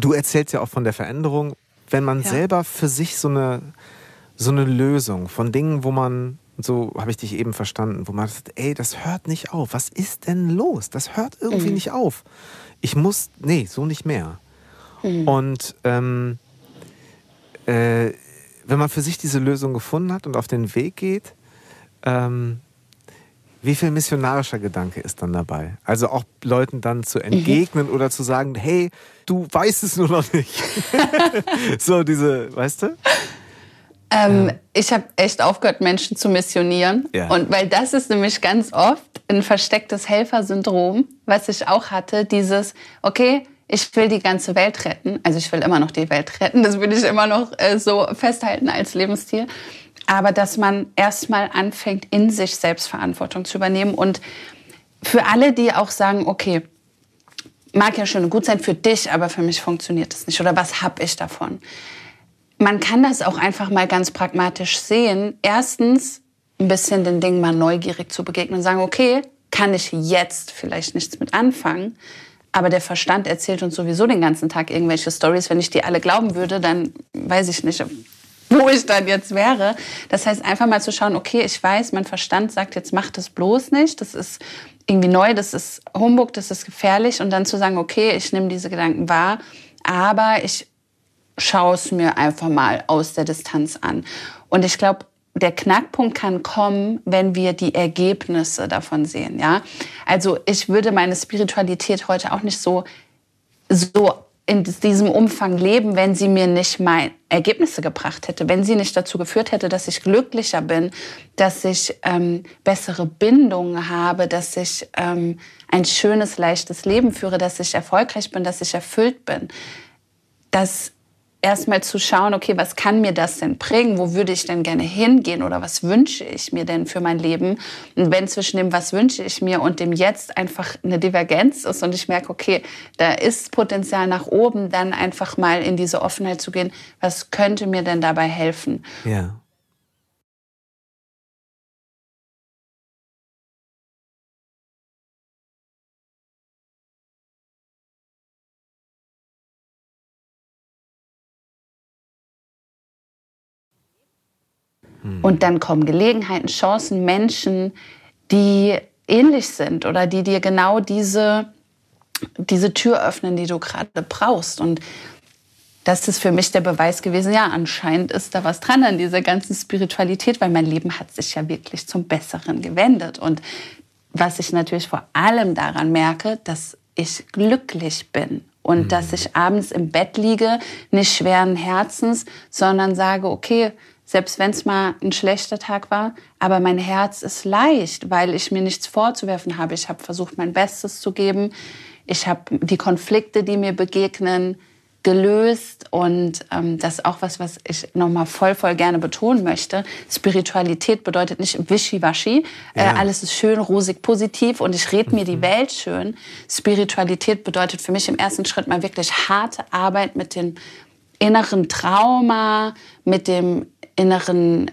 du erzählst ja auch von der Veränderung, wenn man ja. selber für sich so eine, so eine Lösung von Dingen, wo man, so habe ich dich eben verstanden, wo man sagt, ey, das hört nicht auf. Was ist denn los? Das hört irgendwie mhm. nicht auf. Ich muss, nee, so nicht mehr. Mhm. Und ähm, äh, wenn man für sich diese Lösung gefunden hat und auf den Weg geht, ähm, wie viel missionarischer Gedanke ist dann dabei? Also auch Leuten dann zu entgegnen mhm. oder zu sagen, hey, du weißt es nur noch nicht. so diese, weißt du? Ähm, ja. Ich habe echt aufgehört, Menschen zu missionieren. Ja. Und weil das ist nämlich ganz oft ein verstecktes Helfersyndrom, was ich auch hatte, dieses, okay, ich will die ganze Welt retten. Also ich will immer noch die Welt retten. Das will ich immer noch äh, so festhalten als Lebensstil aber dass man erstmal anfängt, in sich Selbstverantwortung zu übernehmen. Und für alle, die auch sagen, okay, mag ja schön und gut sein für dich, aber für mich funktioniert das nicht. Oder was habe ich davon? Man kann das auch einfach mal ganz pragmatisch sehen. Erstens, ein bisschen den Dingen mal neugierig zu begegnen und sagen, okay, kann ich jetzt vielleicht nichts mit anfangen, aber der Verstand erzählt uns sowieso den ganzen Tag irgendwelche Stories. Wenn ich die alle glauben würde, dann weiß ich nicht, wo ich dann jetzt wäre. Das heißt, einfach mal zu schauen, okay, ich weiß, mein Verstand sagt jetzt, mach das bloß nicht. Das ist irgendwie neu, das ist Humbug, das ist gefährlich. Und dann zu sagen, okay, ich nehme diese Gedanken wahr, aber ich schaue es mir einfach mal aus der Distanz an. Und ich glaube, der Knackpunkt kann kommen, wenn wir die Ergebnisse davon sehen. Ja, also ich würde meine Spiritualität heute auch nicht so so in diesem Umfang leben, wenn sie mir nicht mal Ergebnisse gebracht hätte, wenn sie nicht dazu geführt hätte, dass ich glücklicher bin, dass ich ähm, bessere Bindungen habe, dass ich ähm, ein schönes, leichtes Leben führe, dass ich erfolgreich bin, dass ich erfüllt bin. Das erstmal zu schauen, okay, was kann mir das denn bringen? Wo würde ich denn gerne hingehen oder was wünsche ich mir denn für mein Leben? Und wenn zwischen dem, was wünsche ich mir und dem Jetzt einfach eine Divergenz ist und ich merke, okay, da ist Potenzial nach oben, dann einfach mal in diese Offenheit zu gehen, was könnte mir denn dabei helfen? Ja. Und dann kommen Gelegenheiten, Chancen, Menschen, die ähnlich sind oder die dir genau diese, diese Tür öffnen, die du gerade brauchst. Und das ist für mich der Beweis gewesen, ja, anscheinend ist da was dran an dieser ganzen Spiritualität, weil mein Leben hat sich ja wirklich zum Besseren gewendet. Und was ich natürlich vor allem daran merke, dass ich glücklich bin und mhm. dass ich abends im Bett liege, nicht schweren Herzens, sondern sage, okay, selbst wenn es mal ein schlechter Tag war. Aber mein Herz ist leicht, weil ich mir nichts vorzuwerfen habe. Ich habe versucht, mein Bestes zu geben. Ich habe die Konflikte, die mir begegnen, gelöst und ähm, das ist auch was, was ich nochmal voll, voll gerne betonen möchte. Spiritualität bedeutet nicht wischiwaschi, äh, ja. alles ist schön, rosig, positiv und ich rede mir die mhm. Welt schön. Spiritualität bedeutet für mich im ersten Schritt mal wirklich harte Arbeit mit dem inneren Trauma, mit dem inneren,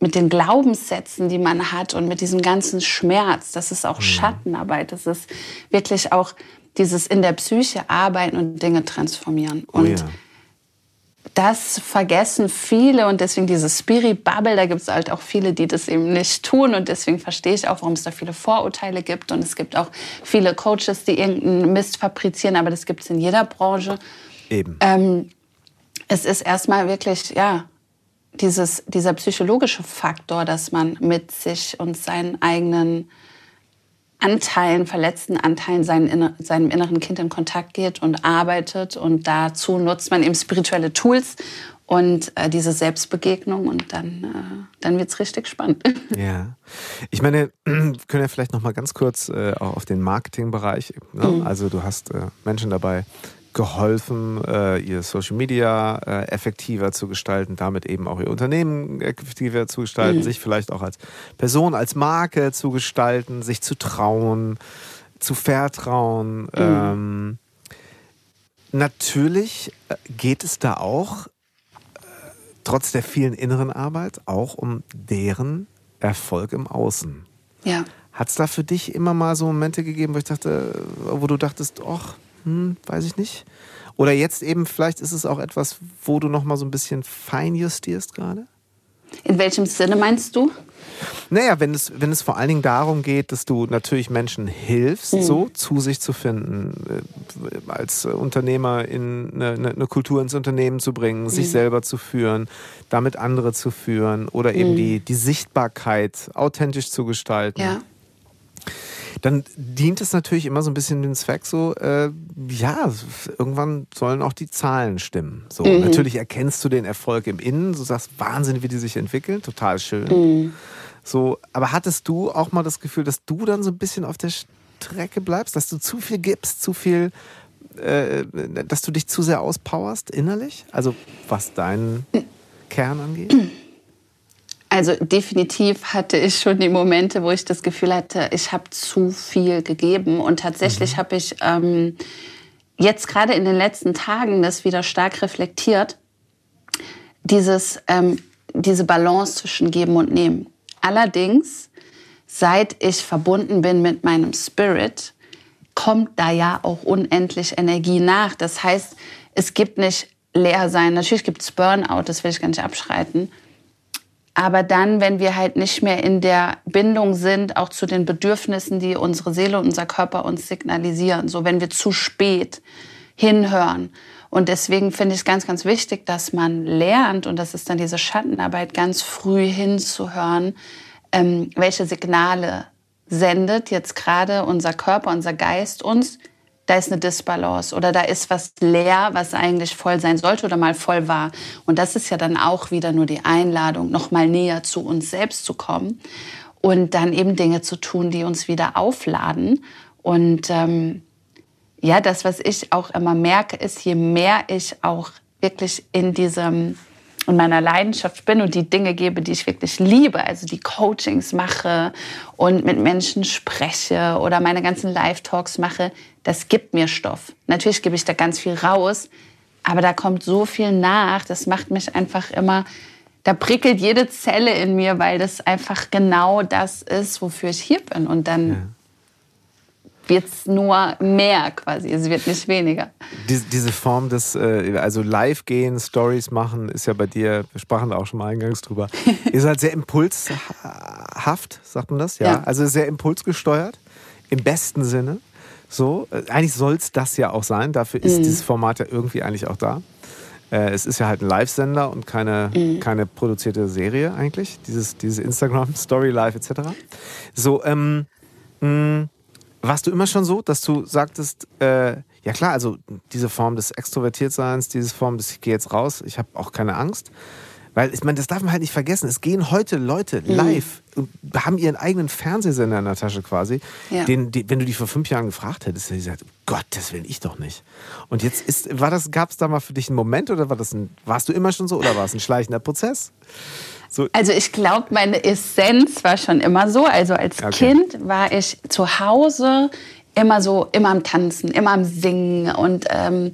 mit den Glaubenssätzen, die man hat und mit diesem ganzen Schmerz. Das ist auch mhm. Schattenarbeit. Das ist wirklich auch dieses in der Psyche arbeiten und Dinge transformieren. Oh, und ja. das vergessen viele und deswegen dieses Spirit-Bubble, da gibt es halt auch viele, die das eben nicht tun und deswegen verstehe ich auch, warum es da viele Vorurteile gibt und es gibt auch viele Coaches, die irgendeinen Mist fabrizieren, aber das gibt es in jeder Branche. Eben. Ähm, es ist erstmal wirklich, ja, dieses, dieser psychologische Faktor, dass man mit sich und seinen eigenen Anteilen, verletzten Anteilen, seinen, seinem inneren Kind in Kontakt geht und arbeitet. Und dazu nutzt man eben spirituelle Tools und äh, diese Selbstbegegnung und dann, äh, dann wird es richtig spannend. Ja. Ich meine, wir können ja vielleicht noch mal ganz kurz äh, auch auf den Marketingbereich. Ne? Mhm. Also du hast äh, Menschen dabei, geholfen, äh, ihr Social Media äh, effektiver zu gestalten, damit eben auch ihr Unternehmen effektiver zu gestalten, mhm. sich vielleicht auch als Person, als Marke zu gestalten, sich zu trauen, zu vertrauen. Mhm. Ähm, natürlich äh, geht es da auch, trotz der vielen inneren Arbeit, auch um deren Erfolg im Außen. Ja. Hat es da für dich immer mal so Momente gegeben, wo ich dachte, wo du dachtest, ach, hm, weiß ich nicht? Oder jetzt eben, vielleicht ist es auch etwas, wo du noch mal so ein bisschen fein justierst gerade? In welchem Sinne meinst du? Naja, wenn es, wenn es vor allen Dingen darum geht, dass du natürlich Menschen hilfst, mhm. so zu sich zu finden, äh, als Unternehmer in eine, eine, Kultur ins Unternehmen zu bringen, mhm. sich selber zu führen, damit andere zu führen oder eben mhm. die, die Sichtbarkeit authentisch zu gestalten. Ja dann dient es natürlich immer so ein bisschen den Zweck so, äh, ja, irgendwann sollen auch die Zahlen stimmen. So, mhm. natürlich erkennst du den Erfolg im Innen, du sagst, Wahnsinn, wie die sich entwickeln, total schön. Mhm. So, aber hattest du auch mal das Gefühl, dass du dann so ein bisschen auf der Strecke bleibst, dass du zu viel gibst, zu viel, äh, dass du dich zu sehr auspowerst innerlich? Also was deinen Kern angeht? Also definitiv hatte ich schon die Momente, wo ich das Gefühl hatte, ich habe zu viel gegeben. Und tatsächlich mhm. habe ich ähm, jetzt gerade in den letzten Tagen das wieder stark reflektiert, dieses, ähm, diese Balance zwischen Geben und Nehmen. Allerdings, seit ich verbunden bin mit meinem Spirit, kommt da ja auch unendlich Energie nach. Das heißt, es gibt nicht leer sein. Natürlich gibt es Burnout, das will ich gar nicht abschreiten. Aber dann, wenn wir halt nicht mehr in der Bindung sind, auch zu den Bedürfnissen, die unsere Seele und unser Körper uns signalisieren, so wenn wir zu spät hinhören. Und deswegen finde ich es ganz, ganz wichtig, dass man lernt, und das ist dann diese Schattenarbeit, ganz früh hinzuhören, ähm, welche Signale sendet jetzt gerade unser Körper, unser Geist uns, da ist eine Disbalance oder da ist was leer, was eigentlich voll sein sollte oder mal voll war. Und das ist ja dann auch wieder nur die Einladung, noch mal näher zu uns selbst zu kommen und dann eben Dinge zu tun, die uns wieder aufladen. Und ähm, ja, das, was ich auch immer merke, ist, je mehr ich auch wirklich in diesem und meiner Leidenschaft bin und die Dinge gebe, die ich wirklich liebe, also die Coachings mache und mit Menschen spreche oder meine ganzen Live-Talks mache, das gibt mir Stoff. Natürlich gebe ich da ganz viel raus, aber da kommt so viel nach, das macht mich einfach immer, da prickelt jede Zelle in mir, weil das einfach genau das ist, wofür ich hier bin. Und dann ja wird es nur mehr quasi, es wird nicht weniger. Diese, diese Form des, äh, also live gehen, Stories machen, ist ja bei dir, wir sprachen da auch schon mal eingangs drüber, ist halt sehr impulshaft, sagt man das? Ja. ja. Also sehr impulsgesteuert, im besten Sinne. So, äh, eigentlich soll es das ja auch sein, dafür ist mhm. dieses Format ja irgendwie eigentlich auch da. Äh, es ist ja halt ein Live-Sender und keine, mhm. keine produzierte Serie eigentlich, dieses, dieses Instagram, Story Live etc. So, ähm, mh, mm, warst du immer schon so, dass du sagtest, äh, ja klar, also diese Form des Extrovertiertseins, diese Form des ich gehe jetzt raus, ich habe auch keine Angst. Weil, ich meine, das darf man halt nicht vergessen. Es gehen heute Leute mhm. live und haben ihren eigenen Fernsehsender in der Tasche quasi. Ja. Den, die, wenn du die vor fünf Jahren gefragt hättest, hätte ich gesagt, Gott, das will ich doch nicht. Und jetzt ist, war das, gab es da mal für dich einen Moment oder war das ein, warst du immer schon so oder war es ein schleichender Prozess? So. Also ich glaube, meine Essenz war schon immer so. Also als okay. Kind war ich zu Hause immer so, immer am Tanzen, immer am Singen und ähm,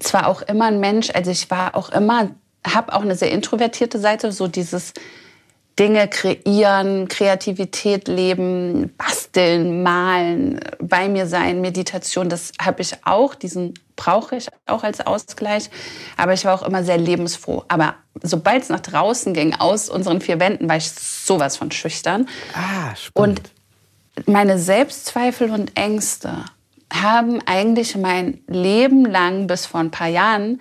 zwar auch immer ein Mensch, also ich war auch immer, habe auch eine sehr introvertierte Seite, so dieses Dinge kreieren, Kreativität leben, basteln, malen, bei mir sein, Meditation, das habe ich auch, diesen brauche ich auch als Ausgleich. Aber ich war auch immer sehr lebensfroh. Aber sobald es nach draußen ging, aus unseren vier Wänden, war ich sowas von schüchtern. Ah, spannend. Und meine Selbstzweifel und Ängste haben eigentlich mein Leben lang bis vor ein paar Jahren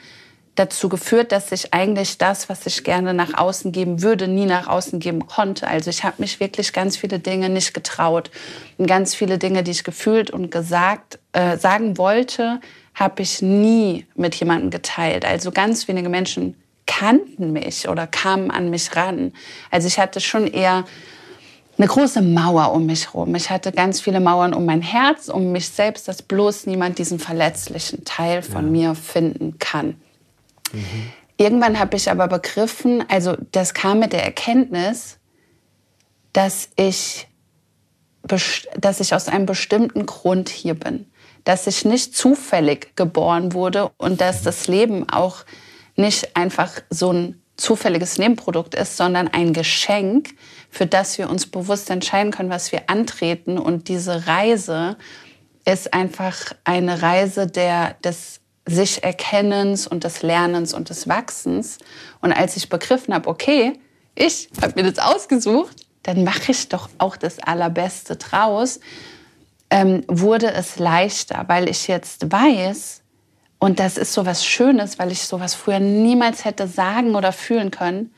dazu geführt, dass ich eigentlich das, was ich gerne nach außen geben würde, nie nach außen geben konnte. Also ich habe mich wirklich ganz viele Dinge nicht getraut. Und ganz viele Dinge, die ich gefühlt und gesagt, äh, sagen wollte, habe ich nie mit jemandem geteilt. Also ganz wenige Menschen kannten mich oder kamen an mich ran. Also ich hatte schon eher eine große Mauer um mich herum. Ich hatte ganz viele Mauern um mein Herz, um mich selbst, dass bloß niemand diesen verletzlichen Teil von ja. mir finden kann. Mhm. Irgendwann habe ich aber begriffen, also das kam mit der Erkenntnis, dass ich, dass ich aus einem bestimmten Grund hier bin. Dass ich nicht zufällig geboren wurde und dass das Leben auch nicht einfach so ein zufälliges Nebenprodukt ist, sondern ein Geschenk, für das wir uns bewusst entscheiden können, was wir antreten. Und diese Reise ist einfach eine Reise der, des sich Erkennens und des Lernens und des Wachsens. Und als ich begriffen habe, okay, ich habe mir das ausgesucht, dann mache ich doch auch das Allerbeste draus, ähm, wurde es leichter, weil ich jetzt weiß, und das ist so was Schönes, weil ich sowas früher niemals hätte sagen oder fühlen können.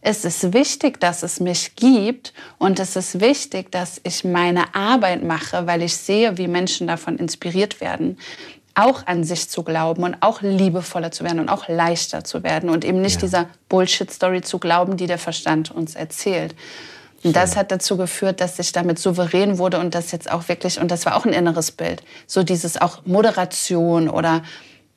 Es ist wichtig, dass es mich gibt und es ist wichtig, dass ich meine Arbeit mache, weil ich sehe, wie Menschen davon inspiriert werden, auch an sich zu glauben und auch liebevoller zu werden und auch leichter zu werden und eben nicht ja. dieser Bullshit-Story zu glauben, die der Verstand uns erzählt. Und das hat dazu geführt, dass ich damit souverän wurde und das jetzt auch wirklich, und das war auch ein inneres Bild, so dieses auch Moderation oder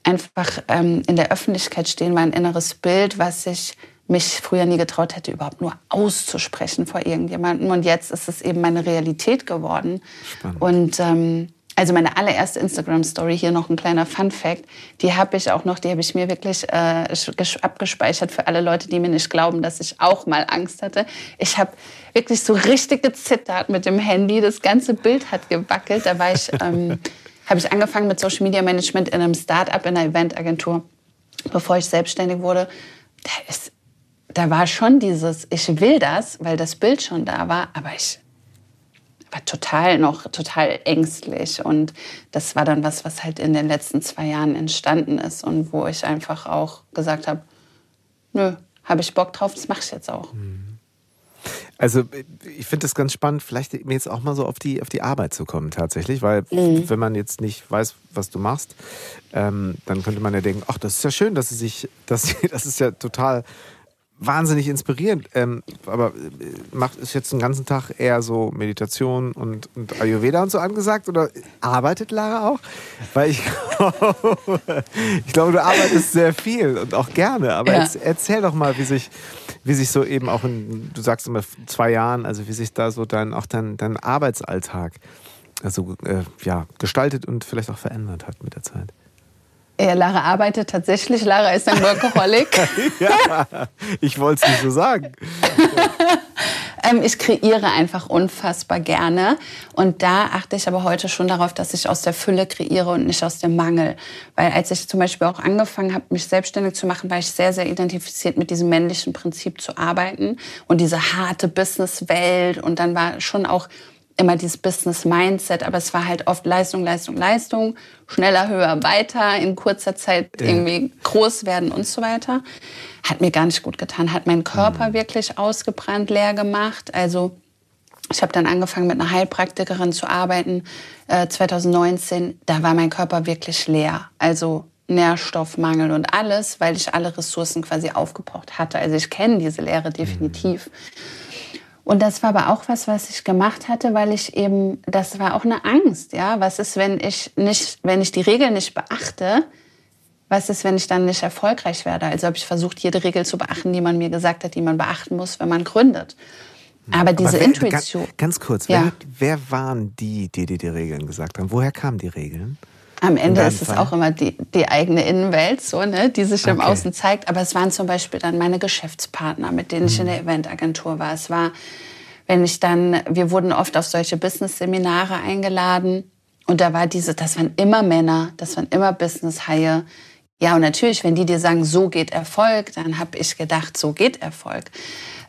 einfach ähm, in der Öffentlichkeit stehen war ein inneres Bild, was ich mich früher nie getraut hätte, überhaupt nur auszusprechen vor irgendjemandem. Und jetzt ist es eben meine Realität geworden. Spannend. Und ähm, also meine allererste Instagram-Story, hier noch ein kleiner Fun-Fact, die habe ich auch noch, die habe ich mir wirklich äh, abgespeichert für alle Leute, die mir nicht glauben, dass ich auch mal Angst hatte. Ich habe wirklich so richtig gezittert mit dem Handy, das ganze Bild hat gewackelt. Da war ich... Ähm, habe ich angefangen mit Social Media Management in einem Start-up, in einer Eventagentur, bevor ich selbstständig wurde. Da, ist, da war schon dieses, ich will das, weil das Bild schon da war, aber ich war total noch total ängstlich und das war dann was, was halt in den letzten zwei Jahren entstanden ist und wo ich einfach auch gesagt habe, nö, habe ich Bock drauf, das mache ich jetzt auch. Mhm. Also ich finde es ganz spannend, vielleicht jetzt auch mal so auf die, auf die Arbeit zu kommen tatsächlich, weil mhm. wenn man jetzt nicht weiß, was du machst, ähm, dann könnte man ja denken, ach, das ist ja schön, dass sie sich, dass sie, das ist ja total wahnsinnig inspirierend. Ähm, aber äh, macht ist jetzt den ganzen Tag eher so Meditation und, und Ayurveda und so angesagt oder arbeitet Lara auch? Weil ich, ich glaube, du arbeitest sehr viel und auch gerne. Aber ja. jetzt, erzähl doch mal, wie sich, wie sich so eben auch in, du sagst immer zwei Jahren, also wie sich da so dein, auch dein, dein Arbeitsalltag also, äh, ja, gestaltet und vielleicht auch verändert hat mit der Zeit. Ja, Lara arbeitet tatsächlich. Lara ist ein Workaholic. ja, ich wollte es nicht so sagen. ähm, ich kreiere einfach unfassbar gerne. Und da achte ich aber heute schon darauf, dass ich aus der Fülle kreiere und nicht aus dem Mangel. Weil als ich zum Beispiel auch angefangen habe, mich selbstständig zu machen, war ich sehr, sehr identifiziert mit diesem männlichen Prinzip zu arbeiten und diese harte Businesswelt. Und dann war schon auch immer dieses Business-Mindset, aber es war halt oft Leistung, Leistung, Leistung, schneller, höher, weiter, in kurzer Zeit ja. irgendwie groß werden und so weiter. Hat mir gar nicht gut getan, hat meinen Körper mhm. wirklich ausgebrannt, leer gemacht. Also ich habe dann angefangen mit einer Heilpraktikerin zu arbeiten, äh, 2019. Da war mein Körper wirklich leer. Also Nährstoffmangel und alles, weil ich alle Ressourcen quasi aufgebraucht hatte. Also ich kenne diese Leere definitiv. Mhm. Und das war aber auch was, was ich gemacht hatte, weil ich eben, das war auch eine Angst, ja. Was ist, wenn ich nicht, wenn ich die Regeln nicht beachte? Was ist, wenn ich dann nicht erfolgreich werde? Also habe ich versucht, jede Regel zu beachten, die man mir gesagt hat, die man beachten muss, wenn man gründet. Aber diese Aber wer, Intuition. Ganz, ganz kurz, ja. wer, wer waren die, die dir die Regeln gesagt haben? Woher kamen die Regeln? Am Ende ist es auch immer die, die eigene Innenwelt, so, ne, die sich okay. im Außen zeigt. Aber es waren zum Beispiel dann meine Geschäftspartner, mit denen ich in der mhm. Eventagentur war. Es war, wenn ich dann, wir wurden oft auf solche Business-Seminare eingeladen. Und da war diese, das waren immer Männer, das waren immer Business-Haie. Ja, und natürlich, wenn die dir sagen, so geht Erfolg, dann habe ich gedacht, so geht Erfolg.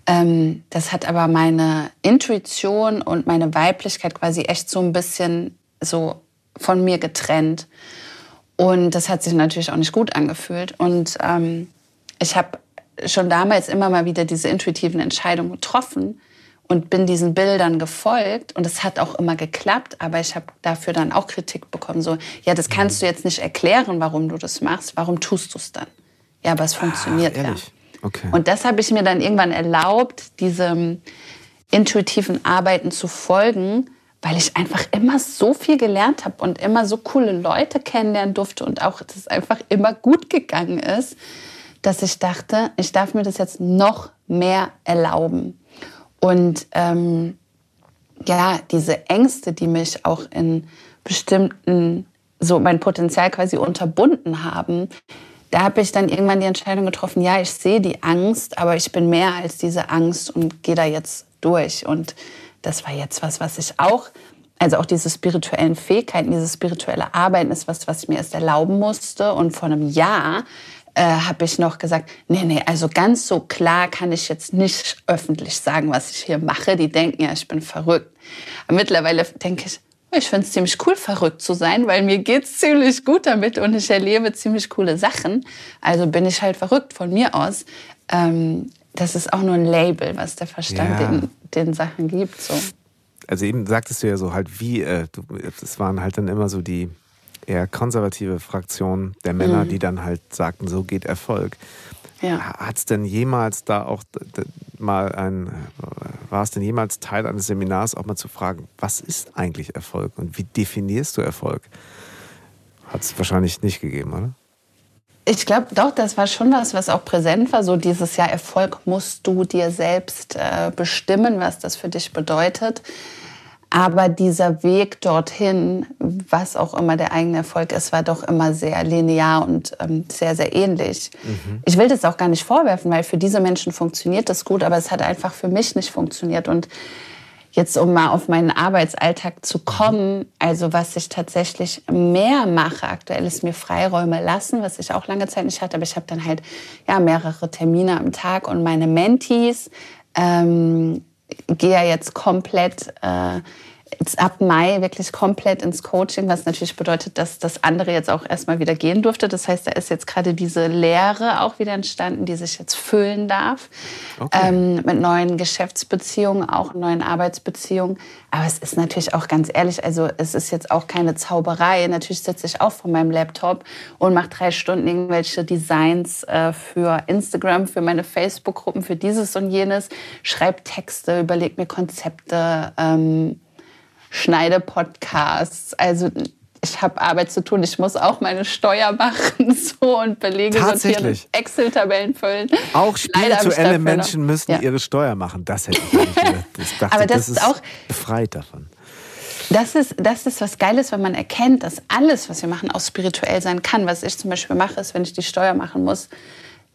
Ähm, das hat aber meine Intuition und meine Weiblichkeit quasi echt so ein bisschen so von mir getrennt. Und das hat sich natürlich auch nicht gut angefühlt. Und ähm, ich habe schon damals immer mal wieder diese intuitiven Entscheidungen getroffen und bin diesen Bildern gefolgt. Und es hat auch immer geklappt, aber ich habe dafür dann auch Kritik bekommen. So, ja, das kannst du jetzt nicht erklären, warum du das machst. Warum tust du es dann? Ja, aber es funktioniert ah, ja. Okay. Und das habe ich mir dann irgendwann erlaubt, diese intuitiven Arbeiten zu folgen, weil ich einfach immer so viel gelernt habe und immer so coole Leute kennenlernen durfte und auch das einfach immer gut gegangen ist, dass ich dachte, ich darf mir das jetzt noch mehr erlauben. Und ähm, ja, diese Ängste, die mich auch in bestimmten, so mein Potenzial quasi unterbunden haben, da habe ich dann irgendwann die Entscheidung getroffen, ja, ich sehe die Angst, aber ich bin mehr als diese Angst und gehe da jetzt durch. Und das war jetzt was, was ich auch, also auch diese spirituellen Fähigkeiten, dieses spirituelle Arbeiten ist was, was ich mir erst erlauben musste. Und vor einem Jahr äh, habe ich noch gesagt, nee, nee, also ganz so klar kann ich jetzt nicht öffentlich sagen, was ich hier mache. Die denken ja, ich bin verrückt. Aber mittlerweile denke ich, ich finde es ziemlich cool, verrückt zu sein, weil mir geht es ziemlich gut damit und ich erlebe ziemlich coole Sachen. Also bin ich halt verrückt von mir aus. Ähm, das ist auch nur ein Label, was der Verstand ja. den, den, Sachen gibt. So. Also eben sagtest du ja so halt wie, äh, das waren halt dann immer so die eher konservative Fraktion der Männer, mhm. die dann halt sagten, so geht Erfolg. Ja. Hat es denn jemals da auch mal ein, war es denn jemals Teil eines Seminars auch mal zu fragen, was ist eigentlich Erfolg und wie definierst du Erfolg? Hat es wahrscheinlich nicht gegeben, oder? Ich glaube doch, das war schon was, was auch präsent war. So dieses Jahr Erfolg musst du dir selbst äh, bestimmen, was das für dich bedeutet. Aber dieser Weg dorthin, was auch immer der eigene Erfolg ist, war doch immer sehr linear und ähm, sehr, sehr ähnlich. Mhm. Ich will das auch gar nicht vorwerfen, weil für diese Menschen funktioniert das gut, aber es hat einfach für mich nicht funktioniert. Und jetzt, um mal auf meinen Arbeitsalltag zu kommen, also was ich tatsächlich mehr mache aktuell, ist mir Freiräume lassen, was ich auch lange Zeit nicht hatte, aber ich habe dann halt ja, mehrere Termine am Tag und meine Mentees. Ähm, gehe ja jetzt komplett äh, jetzt ab Mai wirklich komplett ins Coaching, was natürlich bedeutet, dass das andere jetzt auch erstmal wieder gehen durfte. Das heißt, da ist jetzt gerade diese Lehre auch wieder entstanden, die sich jetzt füllen darf. Okay. Ähm, mit neuen Geschäftsbeziehungen, auch neuen Arbeitsbeziehungen. Aber es ist natürlich auch ganz ehrlich, also es ist jetzt auch keine Zauberei. Natürlich sitze ich auch vor meinem Laptop und mache drei Stunden irgendwelche Designs äh, für Instagram, für meine Facebook-Gruppen, für dieses und jenes, schreibe Texte, überlege mir Konzepte. Ähm, schneide Podcasts. Also ich habe Arbeit zu tun. Ich muss auch meine Steuer machen so und Belege sortieren, Excel-Tabellen füllen. Auch spirituelle Menschen müssen ja. ihre Steuer machen. Das hätte ich nicht gedacht. Ich dachte, Aber das, das ist auch befreit davon. Das ist, das ist was Geiles, wenn man erkennt, dass alles, was wir machen, auch spirituell sein kann. Was ich zum Beispiel mache, ist, wenn ich die Steuer machen muss,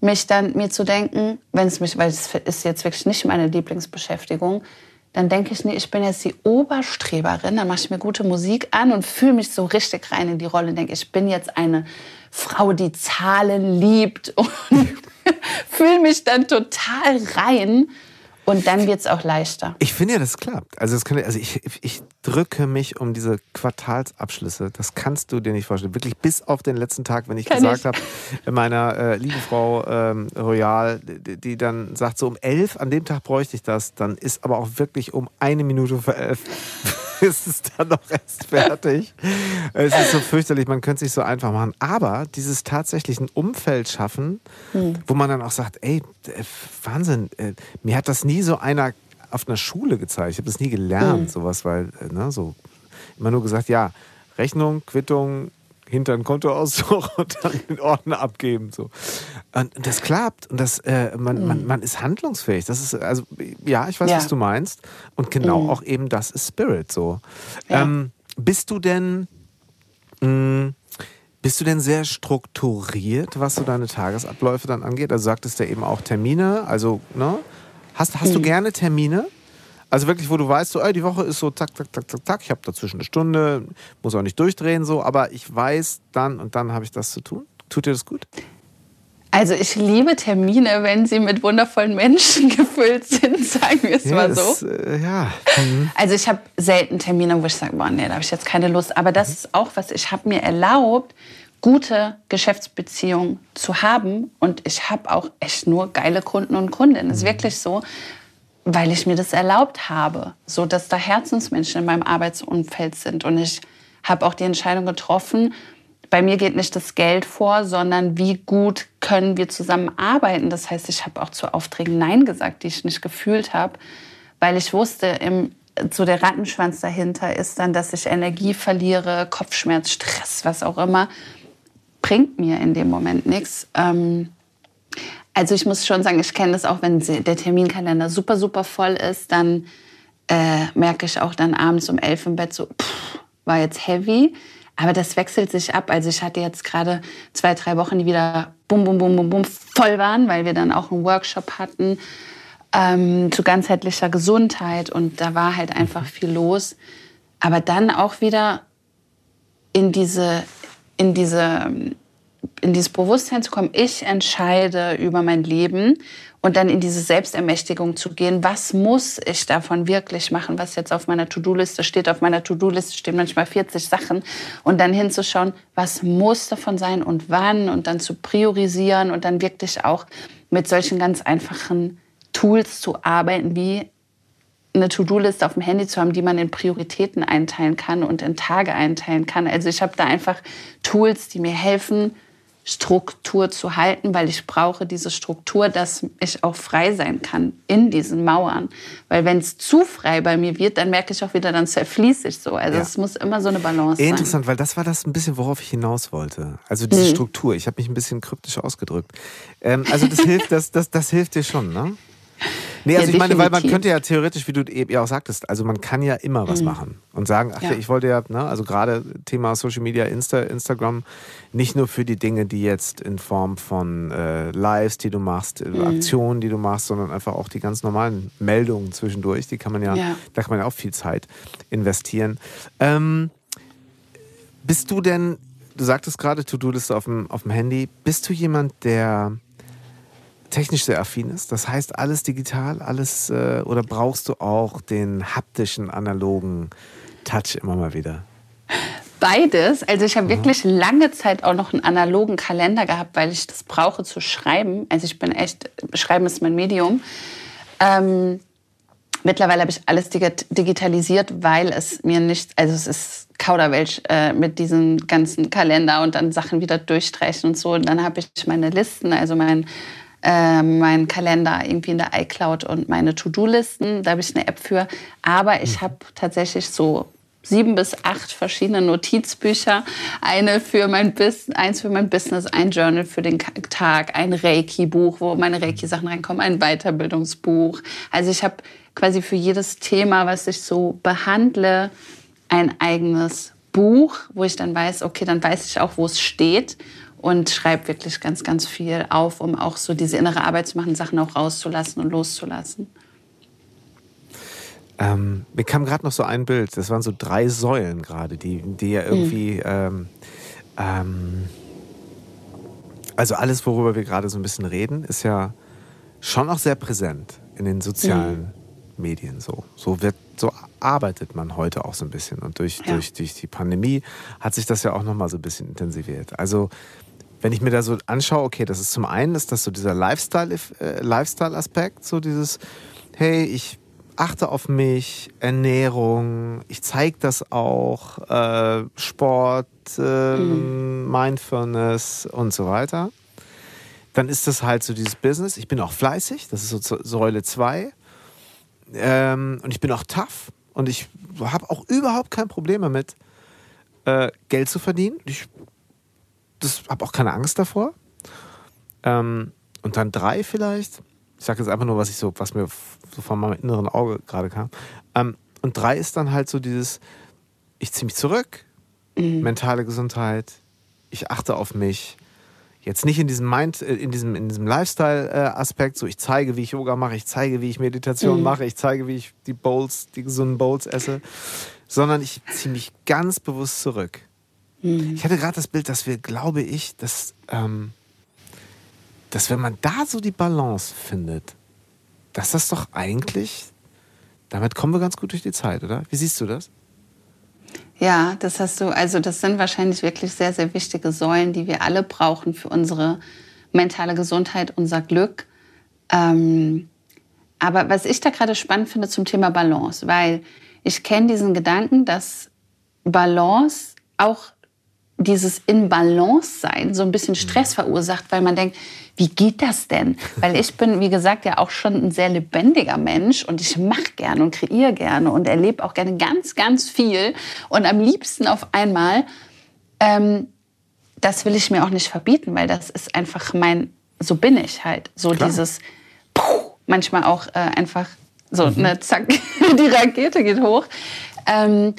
mich dann mir zu denken, wenn es mich, weil es ist jetzt wirklich nicht meine Lieblingsbeschäftigung, dann denke ich, nee, ich bin jetzt die Oberstreberin, dann mache ich mir gute Musik an und fühle mich so richtig rein in die Rolle und denke, ich bin jetzt eine Frau, die Zahlen liebt und fühle mich dann total rein und dann wird es auch leichter. Ich finde ja, das klappt. Also, das kann, also ich, ich drücke mich um diese Quartalsabschlüsse. Das kannst du dir nicht vorstellen. Wirklich bis auf den letzten Tag, wenn ich kann gesagt habe, meiner äh, lieben Frau ähm, Royal, die, die, dann sagt, so um elf, an dem Tag bräuchte ich das, dann ist aber auch wirklich um eine Minute vor elf ist es dann noch erst fertig. es ist so fürchterlich, man könnte es sich so einfach machen. Aber dieses tatsächlich ein Umfeld schaffen, hm. wo man dann auch sagt, ey, äh, Wahnsinn, äh, mir hat das nie so einer auf einer Schule gezeigt. Ich habe das nie gelernt, hm. sowas, weil, äh, ne, so immer nur gesagt, ja, Rechnung, Quittung, hinter ein Kontoauszug und dann den Ordner abgeben. So. Und das klappt und das, äh, man, mhm. man, man ist handlungsfähig. Das ist, also, ja, ich weiß, ja. was du meinst. Und genau mhm. auch eben das ist Spirit so. Ja. Ähm, bist du denn. Mh, mm, bist du denn sehr strukturiert, was so deine Tagesabläufe dann angeht? Also sagtest du eben auch Termine, also, ne? Hast, hast mhm. du gerne Termine? Also wirklich, wo du weißt, so, ey, die Woche ist so zack, zack, zack, zack, zack. Ich habe dazwischen eine Stunde, muss auch nicht durchdrehen, so, aber ich weiß dann und dann habe ich das zu tun. Tut dir das gut? Also ich liebe Termine, wenn sie mit wundervollen Menschen gefüllt sind, sagen wir es ja, mal so. Äh, ja. Mhm. Also ich habe selten Termine, wo ich sage, boah, nee, da habe ich jetzt keine Lust. Aber das mhm. ist auch was, ich habe mir erlaubt, gute Geschäftsbeziehungen zu haben. Und ich habe auch echt nur geile Kunden und Kundinnen. Das ist mhm. wirklich so weil ich mir das erlaubt habe, so dass da Herzensmenschen in meinem Arbeitsumfeld sind. Und ich habe auch die Entscheidung getroffen, bei mir geht nicht das Geld vor, sondern wie gut können wir zusammen arbeiten. Das heißt, ich habe auch zu Aufträgen Nein gesagt, die ich nicht gefühlt habe, weil ich wusste, im, so der Rattenschwanz dahinter ist dann, dass ich Energie verliere, Kopfschmerz, Stress, was auch immer, bringt mir in dem Moment nichts. Ähm, also ich muss schon sagen, ich kenne das auch, wenn der Terminkalender super, super voll ist, dann äh, merke ich auch dann abends um elf im Bett so, pff, war jetzt heavy. Aber das wechselt sich ab. Also ich hatte jetzt gerade zwei, drei Wochen, die wieder bum, bum, bum, bum, bum voll waren, weil wir dann auch einen Workshop hatten ähm, zu ganzheitlicher Gesundheit und da war halt einfach viel los. Aber dann auch wieder in diese, in diese, in dieses Bewusstsein zu kommen, ich entscheide über mein Leben und dann in diese Selbstermächtigung zu gehen. Was muss ich davon wirklich machen, was jetzt auf meiner To-Do-Liste steht? Auf meiner To-Do-Liste stehen manchmal 40 Sachen und dann hinzuschauen, was muss davon sein und wann und dann zu priorisieren und dann wirklich auch mit solchen ganz einfachen Tools zu arbeiten, wie eine To-Do-Liste auf dem Handy zu haben, die man in Prioritäten einteilen kann und in Tage einteilen kann. Also ich habe da einfach Tools, die mir helfen, Struktur zu halten, weil ich brauche diese Struktur, dass ich auch frei sein kann in diesen Mauern. Weil wenn es zu frei bei mir wird, dann merke ich auch wieder, dann zerfließe ich so. Also ja. es muss immer so eine Balance sein. Interessant, weil das war das ein bisschen, worauf ich hinaus wollte. Also diese hm. Struktur. Ich habe mich ein bisschen kryptisch ausgedrückt. Ähm, also das hilft, das, das, das hilft dir schon, ne? Nee, also ja, ich meine, weil man könnte ja theoretisch, wie du eben ja auch sagtest, also man kann ja immer was mhm. machen und sagen, ach ja. ich wollte ja, ne, also gerade Thema Social Media, Insta, Instagram, nicht nur für die Dinge, die jetzt in Form von äh, Lives, die du machst, äh, mhm. Aktionen, die du machst, sondern einfach auch die ganz normalen Meldungen zwischendurch, die kann man ja, ja. da kann man ja auch viel Zeit investieren. Ähm, bist du denn, du sagtest gerade, To-Do-Liste auf dem, auf dem Handy, bist du jemand, der technisch sehr affin ist? Das heißt, alles digital, alles äh, oder brauchst du auch den haptischen, analogen Touch immer mal wieder? Beides. Also ich habe wirklich lange Zeit auch noch einen analogen Kalender gehabt, weil ich das brauche zu schreiben. Also ich bin echt, Schreiben ist mein Medium. Ähm, mittlerweile habe ich alles digitalisiert, weil es mir nicht, also es ist Kauderwelsch äh, mit diesem ganzen Kalender und dann Sachen wieder durchstreichen und so. Und dann habe ich meine Listen, also mein äh, meinen Kalender irgendwie in der iCloud und meine To-Do-Listen. Da habe ich eine App für. Aber ich habe tatsächlich so sieben bis acht verschiedene Notizbücher. Eine für mein Business, eins für mein Business, ein Journal für den Tag, ein Reiki-Buch, wo meine Reiki-Sachen reinkommen, ein Weiterbildungsbuch. Also ich habe quasi für jedes Thema, was ich so behandle, ein eigenes Buch, wo ich dann weiß, okay, dann weiß ich auch, wo es steht und schreibe wirklich ganz, ganz viel auf, um auch so diese innere Arbeit zu machen, Sachen auch rauszulassen und loszulassen. Ähm, mir kam gerade noch so ein Bild, das waren so drei Säulen gerade, die, die ja irgendwie, mhm. ähm, ähm, also alles, worüber wir gerade so ein bisschen reden, ist ja schon auch sehr präsent in den sozialen mhm. Medien. So, so wird, so arbeitet man heute auch so ein bisschen. Und durch, ja. durch, durch die Pandemie hat sich das ja auch nochmal so ein bisschen intensiviert. Also wenn ich mir da so anschaue, okay, das ist zum einen ist das so dieser Lifestyle, äh, Lifestyle-Aspekt, so dieses, hey, ich achte auf mich, Ernährung, ich zeige das auch, äh, Sport, äh, mhm. Mindfulness und so weiter. Dann ist das halt so dieses Business. Ich bin auch fleißig, das ist so Säule 2. Ähm, und ich bin auch tough und ich habe auch überhaupt kein Problem damit, äh, Geld zu verdienen. Ich das habe auch keine Angst davor. Ähm, und dann drei vielleicht. Ich sage jetzt einfach nur, was ich so, was mir so von meinem inneren Auge gerade kam. Ähm, und drei ist dann halt so dieses, ich ziehe mich zurück, mhm. mentale Gesundheit, ich achte auf mich. Jetzt nicht in diesem Mind, äh, in diesem, in diesem Lifestyle-Aspekt, so ich zeige, wie ich Yoga mache, ich zeige, wie ich Meditation mhm. mache, ich zeige, wie ich die Bowls, die gesunden Bowls esse, sondern ich ziehe mich ganz bewusst zurück. Mhm. Ich hatte gerade das Bild, dass wir, glaube ich, dass, ähm, dass wenn man da so die Balance findet, dass das doch eigentlich, damit kommen wir ganz gut durch die Zeit, oder? Wie siehst du das? Ja, das hast du, also das sind wahrscheinlich wirklich sehr, sehr wichtige Säulen, die wir alle brauchen für unsere mentale Gesundheit, unser Glück. Ähm, aber was ich da gerade spannend finde zum Thema Balance, weil ich kenne diesen Gedanken, dass Balance auch dieses in Balance sein so ein bisschen Stress verursacht, weil man denkt, wie geht das denn? Weil ich bin, wie gesagt, ja auch schon ein sehr lebendiger Mensch und ich mache gerne und kreiere gerne und erlebe auch gerne ganz, ganz viel. Und am liebsten auf einmal, ähm, das will ich mir auch nicht verbieten, weil das ist einfach mein, so bin ich halt. So Klar. dieses, puh, manchmal auch äh, einfach so, mhm. ne, zack, die Rakete geht hoch. Ähm,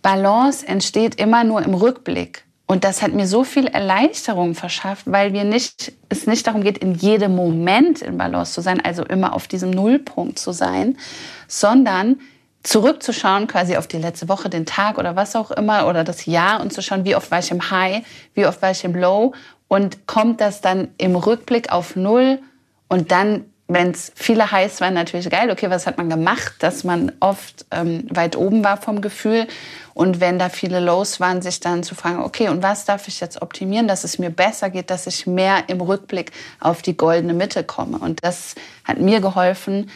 Balance entsteht immer nur im Rückblick. Und das hat mir so viel Erleichterung verschafft, weil wir nicht, es nicht darum geht, in jedem Moment in Balance zu sein, also immer auf diesem Nullpunkt zu sein, sondern zurückzuschauen quasi auf die letzte Woche, den Tag oder was auch immer oder das Jahr und zu schauen, wie oft war ich im High, wie oft war ich im Low und kommt das dann im Rückblick auf Null und dann wenn es viele Highs waren, natürlich geil. Okay, was hat man gemacht, dass man oft ähm, weit oben war vom Gefühl. Und wenn da viele Lows waren, sich dann zu fragen, okay, und was darf ich jetzt optimieren, dass es mir besser geht, dass ich mehr im Rückblick auf die goldene Mitte komme. Und das hat mir geholfen,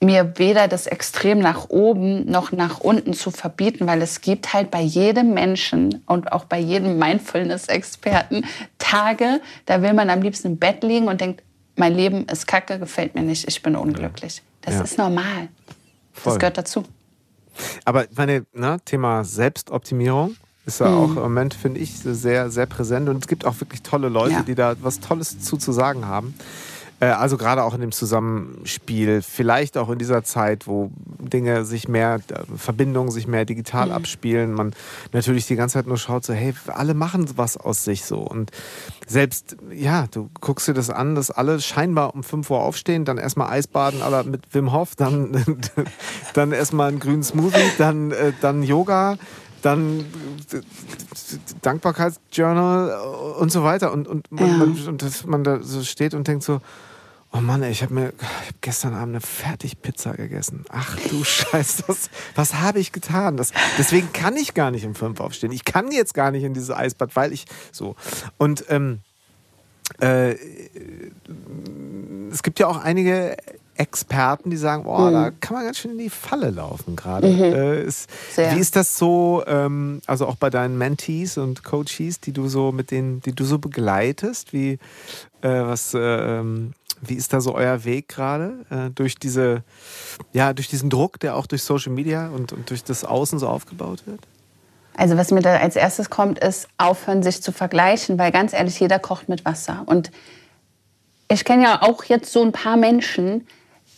mir weder das Extrem nach oben noch nach unten zu verbieten, weil es gibt halt bei jedem Menschen und auch bei jedem Mindfulness-Experten Tage, da will man am liebsten im Bett liegen und denkt, mein Leben ist kacke, gefällt mir nicht, ich bin unglücklich. Das ja. ist normal. Voll. Das gehört dazu. Aber meine, ne, Thema Selbstoptimierung ist ja mhm. auch im Moment, finde ich, sehr, sehr präsent. Und es gibt auch wirklich tolle Leute, ja. die da was Tolles zu, zu sagen haben. Äh, also gerade auch in dem Zusammenspiel, vielleicht auch in dieser Zeit, wo Dinge sich mehr, äh, Verbindungen sich mehr digital mhm. abspielen, man natürlich die ganze Zeit nur schaut, so hey, alle machen was aus sich so. Und selbst, ja, du guckst dir das an, dass alle scheinbar um 5 Uhr aufstehen, dann erstmal Eisbaden, aber mit Wim Hof, dann, dann erstmal einen grünen Smoothie, dann, äh, dann Yoga, dann Dankbarkeitsjournal und so weiter. Und, und, man, ja. man, und dass man da so steht und denkt so, Oh Mann, ey, ich habe mir ich hab gestern Abend eine Fertigpizza gegessen. Ach du Scheiße, das, was habe ich getan? Das, deswegen kann ich gar nicht um fünf aufstehen. Ich kann jetzt gar nicht in dieses Eisbad, weil ich so. Und ähm, äh, es gibt ja auch einige Experten, die sagen, boah, mhm. da kann man ganz schön in die Falle laufen gerade. Mhm. Äh, ist, wie ist das so, ähm, also auch bei deinen Mentees und Coaches, die du so mit denen, die du so begleitest, wie äh, was äh, ähm, wie ist da so euer Weg gerade äh, durch diese, ja, durch diesen Druck, der auch durch Social Media und, und durch das Außen so aufgebaut wird? Also was mir da als erstes kommt, ist aufhören, sich zu vergleichen, weil ganz ehrlich, jeder kocht mit Wasser. Und ich kenne ja auch jetzt so ein paar Menschen,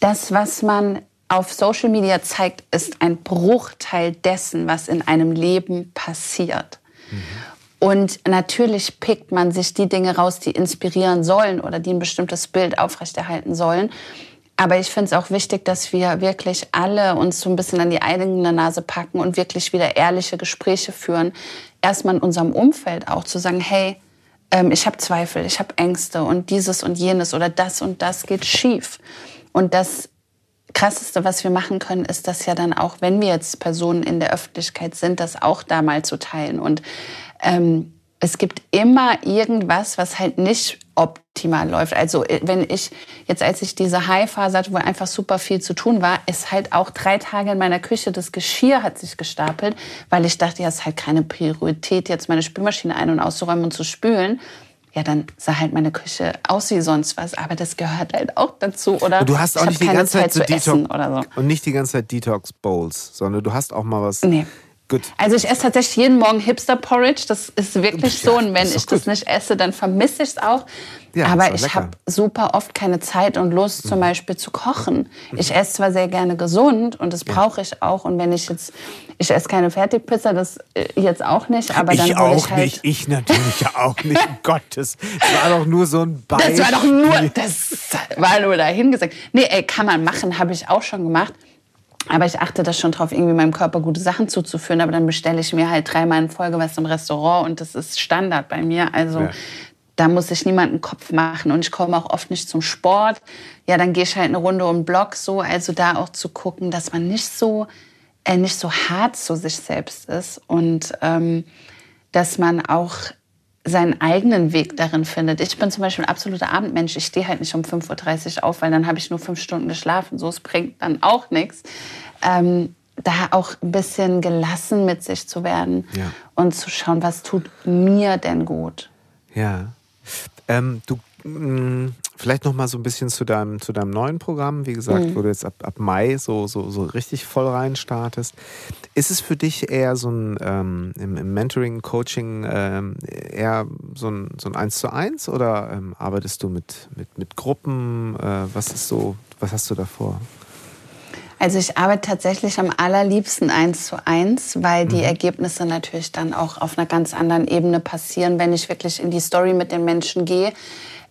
das, was man auf Social Media zeigt, ist ein Bruchteil dessen, was in einem Leben passiert. Mhm. Und natürlich pickt man sich die Dinge raus, die inspirieren sollen oder die ein bestimmtes Bild aufrechterhalten sollen. Aber ich finde es auch wichtig, dass wir wirklich alle uns so ein bisschen an die eigene Nase packen und wirklich wieder ehrliche Gespräche führen. Erstmal in unserem Umfeld auch zu sagen, hey, ähm, ich habe Zweifel, ich habe Ängste und dieses und jenes oder das und das geht schief. Und das Krasseste, was wir machen können, ist das ja dann auch, wenn wir jetzt Personen in der Öffentlichkeit sind, das auch da mal zu teilen. Und ähm, es gibt immer irgendwas, was halt nicht optimal läuft. Also äh, wenn ich jetzt, als ich diese High-Phase hatte, wo einfach super viel zu tun war, ist halt auch drei Tage in meiner Küche das Geschirr hat sich gestapelt, weil ich dachte, ja, es ist halt keine Priorität, jetzt meine Spülmaschine ein- und auszuräumen und zu spülen. Ja, dann sah halt meine Küche aus wie sonst was, aber das gehört halt auch dazu. Oder du hast auch nicht die ganze Zeit, Zeit so Detox so. und nicht die ganze Zeit Detox Bowls, sondern du hast auch mal was. Nee Gut. Also ich esse tatsächlich jeden Morgen Hipster Porridge. Das ist wirklich ja, so. Und wenn ich gut. das nicht esse, dann vermisse ich es auch. Ja, Aber ich habe super oft keine Zeit und Lust, mhm. zum Beispiel zu kochen. Mhm. Ich esse zwar sehr gerne gesund und das ja. brauche ich auch. Und wenn ich jetzt, ich esse keine Fertigpizza, das äh, jetzt auch nicht. Aber dann ich auch ich halt nicht. Ich natürlich auch nicht. um Gottes. Das war doch nur so ein Beispiel. Das war doch nur, das war nur dahingesagt. Nee, ey, kann man machen, habe ich auch schon gemacht. Aber ich achte da schon drauf, irgendwie meinem Körper gute Sachen zuzuführen. Aber dann bestelle ich mir halt dreimal in Folge was im Restaurant und das ist Standard bei mir. Also ja. da muss ich niemanden Kopf machen und ich komme auch oft nicht zum Sport. Ja, dann gehe ich halt eine Runde um den Block so. Also da auch zu gucken, dass man nicht so, äh, nicht so hart zu sich selbst ist und ähm, dass man auch seinen eigenen Weg darin findet. Ich bin zum Beispiel ein absoluter Abendmensch. Ich stehe halt nicht um 5.30 Uhr auf, weil dann habe ich nur fünf Stunden geschlafen. So, es bringt dann auch nichts. Ähm, da auch ein bisschen gelassen mit sich zu werden ja. und zu schauen, was tut mir denn gut. Ja. Ähm, du, mm, vielleicht noch mal so ein bisschen zu deinem, zu deinem neuen Programm. Wie gesagt, mhm. wo du jetzt ab, ab Mai so, so, so richtig voll rein startest. Ist es für dich eher so ein ähm, im, im, Mentoring, Coaching ähm, eher so ein, so ein Eins zu eins oder ähm, arbeitest du mit, mit, mit Gruppen? Äh, was ist so, was hast du davor? Also ich arbeite tatsächlich am allerliebsten eins zu eins, weil die mhm. Ergebnisse natürlich dann auch auf einer ganz anderen Ebene passieren, wenn ich wirklich in die Story mit den Menschen gehe